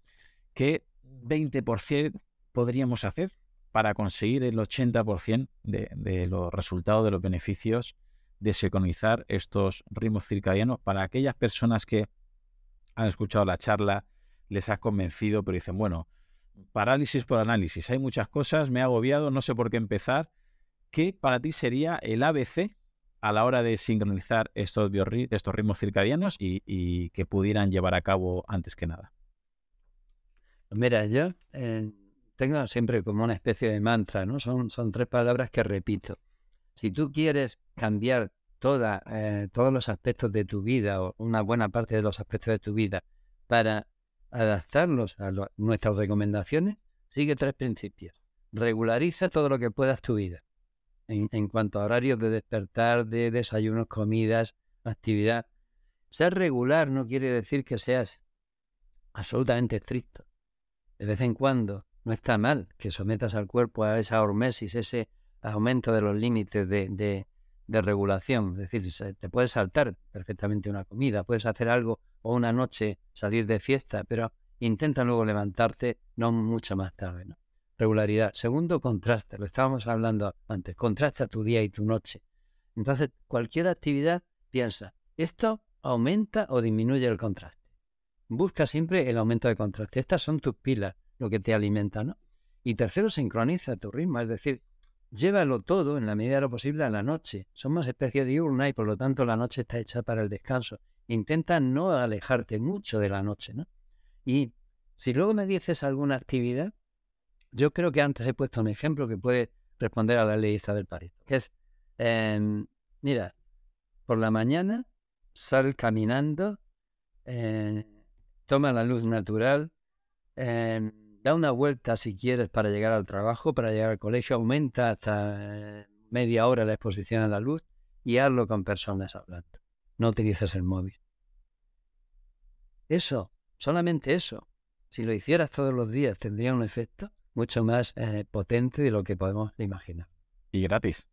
¿qué 20% podríamos hacer para conseguir el 80% de, de los resultados, de los beneficios de sincronizar estos ritmos circadianos para aquellas personas que han escuchado la charla, les has convencido, pero dicen, bueno, parálisis por análisis, hay muchas cosas, me he agobiado, no sé por qué empezar. ¿Qué para ti sería el ABC a la hora de sincronizar estos, ritmos circadianos y, que pudieran llevar a cabo antes que nada? Mira, yo eh, tengo siempre como una especie de mantra, ¿no? Son, son tres palabras que repito. Si tú quieres cambiar toda, eh, todos los aspectos de tu vida o una buena parte de los aspectos de tu vida para adaptarlos a nuestras recomendaciones, sigue tres principios. Regulariza todo lo que puedas tu vida. En, cuanto a horarios de despertar, de desayunos, comidas, actividad. Ser regular no quiere decir que seas absolutamente estricto. De vez en cuando no está mal que sometas al cuerpo a esa hormesis, ese aumento de los límites de, de regulación. Es decir, te puedes saltar perfectamente una comida, puedes hacer algo o una noche salir de fiesta, pero intenta luego levantarte no mucho más tarde. Regularidad. Segundo, contraste. Lo estábamos hablando antes. Contrasta tu día y tu noche. Entonces, cualquier actividad, piensa, ¿esto aumenta o disminuye el contraste? Busca siempre el aumento de contraste. Estas son tus pilas, lo que te alimenta, ¿no? Y tercero, sincroniza tu ritmo. Es decir, Llévalo todo, en la medida de lo posible, a la noche. Somos especie diurna y por lo tanto la noche está hecha para el descanso. Intenta no alejarte mucho de la noche, ¿no? Y si luego me dices alguna actividad, yo creo que antes he puesto un ejemplo que puede responder a la ley del Pareto, que es em, Mira, por la mañana sal caminando, eh, toma la luz natural, eh, da una vuelta si quieres para llegar al trabajo, para llegar al colegio, aumenta hasta eh, media hora la exposición a la luz y hazlo con personas hablando. No utilices el móvil. Eso, solamente eso, si lo hicieras todos los días tendría un efecto mucho más eh, potente de lo que podemos imaginar. Y gratis.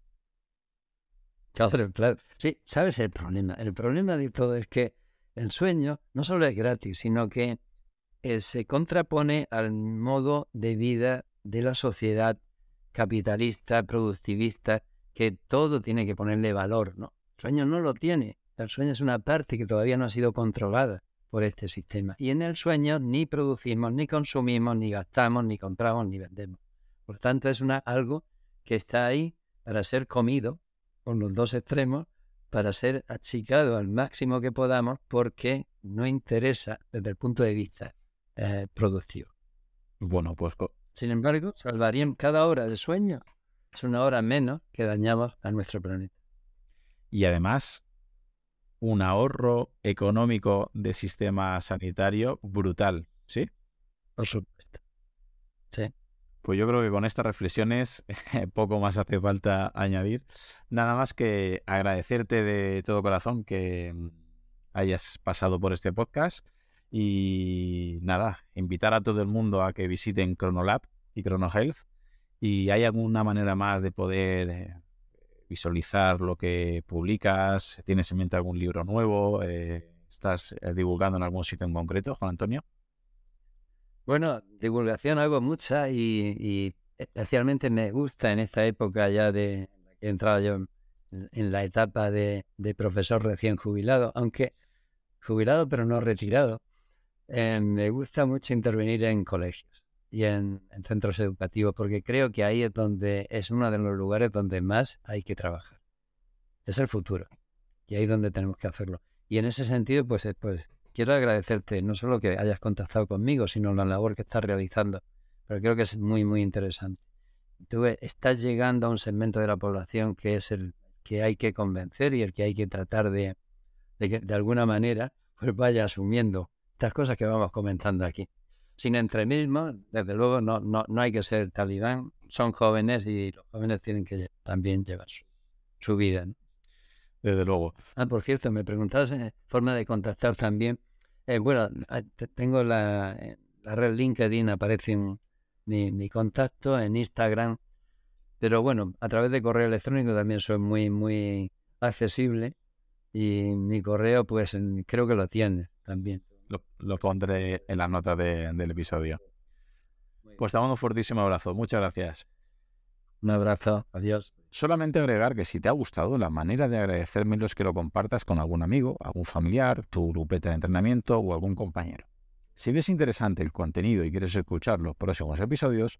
Claro, claro. Sí, ¿sabes el problema? El problema de todo es que el sueño no solo es gratis, sino que eh, se contrapone al modo de vida de la sociedad capitalista, productivista, que todo tiene que ponerle valor, ¿no? El sueño no lo tiene. El sueño es una parte que todavía no ha sido controlada por este sistema. Y en el sueño ni producimos, ni consumimos, ni gastamos, ni compramos, ni vendemos. Por tanto, es una, algo que está ahí para ser comido por los dos extremos, para ser achicado al máximo que podamos, porque no interesa desde el punto de vista eh, productivo. Bueno, pues... Sin embargo, salvarían cada hora de sueño. Es una hora menos que dañamos a nuestro planeta. Y además, un ahorro económico de sistema sanitario brutal, ¿sí? Por supuesto. Sí. Pues yo creo que con estas reflexiones (laughs) poco más hace falta añadir. Nada más que agradecerte de todo corazón que mm, hayas pasado por este podcast y nada, invitar a todo el mundo a que visiten Chronolab y ChronoHealth y hay alguna manera más de poder eh, visualizar lo que publicas? ¿Tienes en mente algún libro nuevo? Eh, ¿Estás eh, divulgando en algún sitio en concreto, Juan Antonio? Bueno, divulgación hago mucha y, especialmente me gusta en esta época ya de que he entrado yo en, la etapa de, profesor recién jubilado, aunque jubilado pero no retirado. Me gusta mucho intervenir en colegios y en, centros educativos, porque creo que ahí es donde es uno de los lugares donde más hay que trabajar. Es el futuro y ahí es donde tenemos que hacerlo. Y en ese sentido, pues, eh, pues quiero agradecerte no solo que hayas contactado conmigo, sino la labor que estás realizando, pero creo que es muy, muy interesante. Tú estás llegando a un segmento de la población que es el que hay que convencer y el que hay que tratar de, de que de alguna manera pues vaya asumiendo estas cosas que vamos comentando aquí sin entremismo, desde luego no, no, no hay que ser talibán, son jóvenes y los jóvenes tienen que también llevar su, vida. Desde luego. Ah, por cierto, me preguntabas eh, forma de contactar también. Eh, bueno, ah, tengo la, la, red LinkedIn, aparece mi, mi contacto en Instagram, pero bueno, a través de correo electrónico también soy muy, muy accesible y mi correo pues creo que lo tiene también. Lo, pondré en la nota del episodio. Pues te mando un fortísimo abrazo. Muchas gracias. Un abrazo. Adiós. Solamente agregar que si te ha gustado, la manera de agradecérmelo es que lo compartas con algún amigo, algún familiar, tu grupeta de entrenamiento o algún compañero. Si ves interesante el contenido y quieres escuchar los próximos episodios,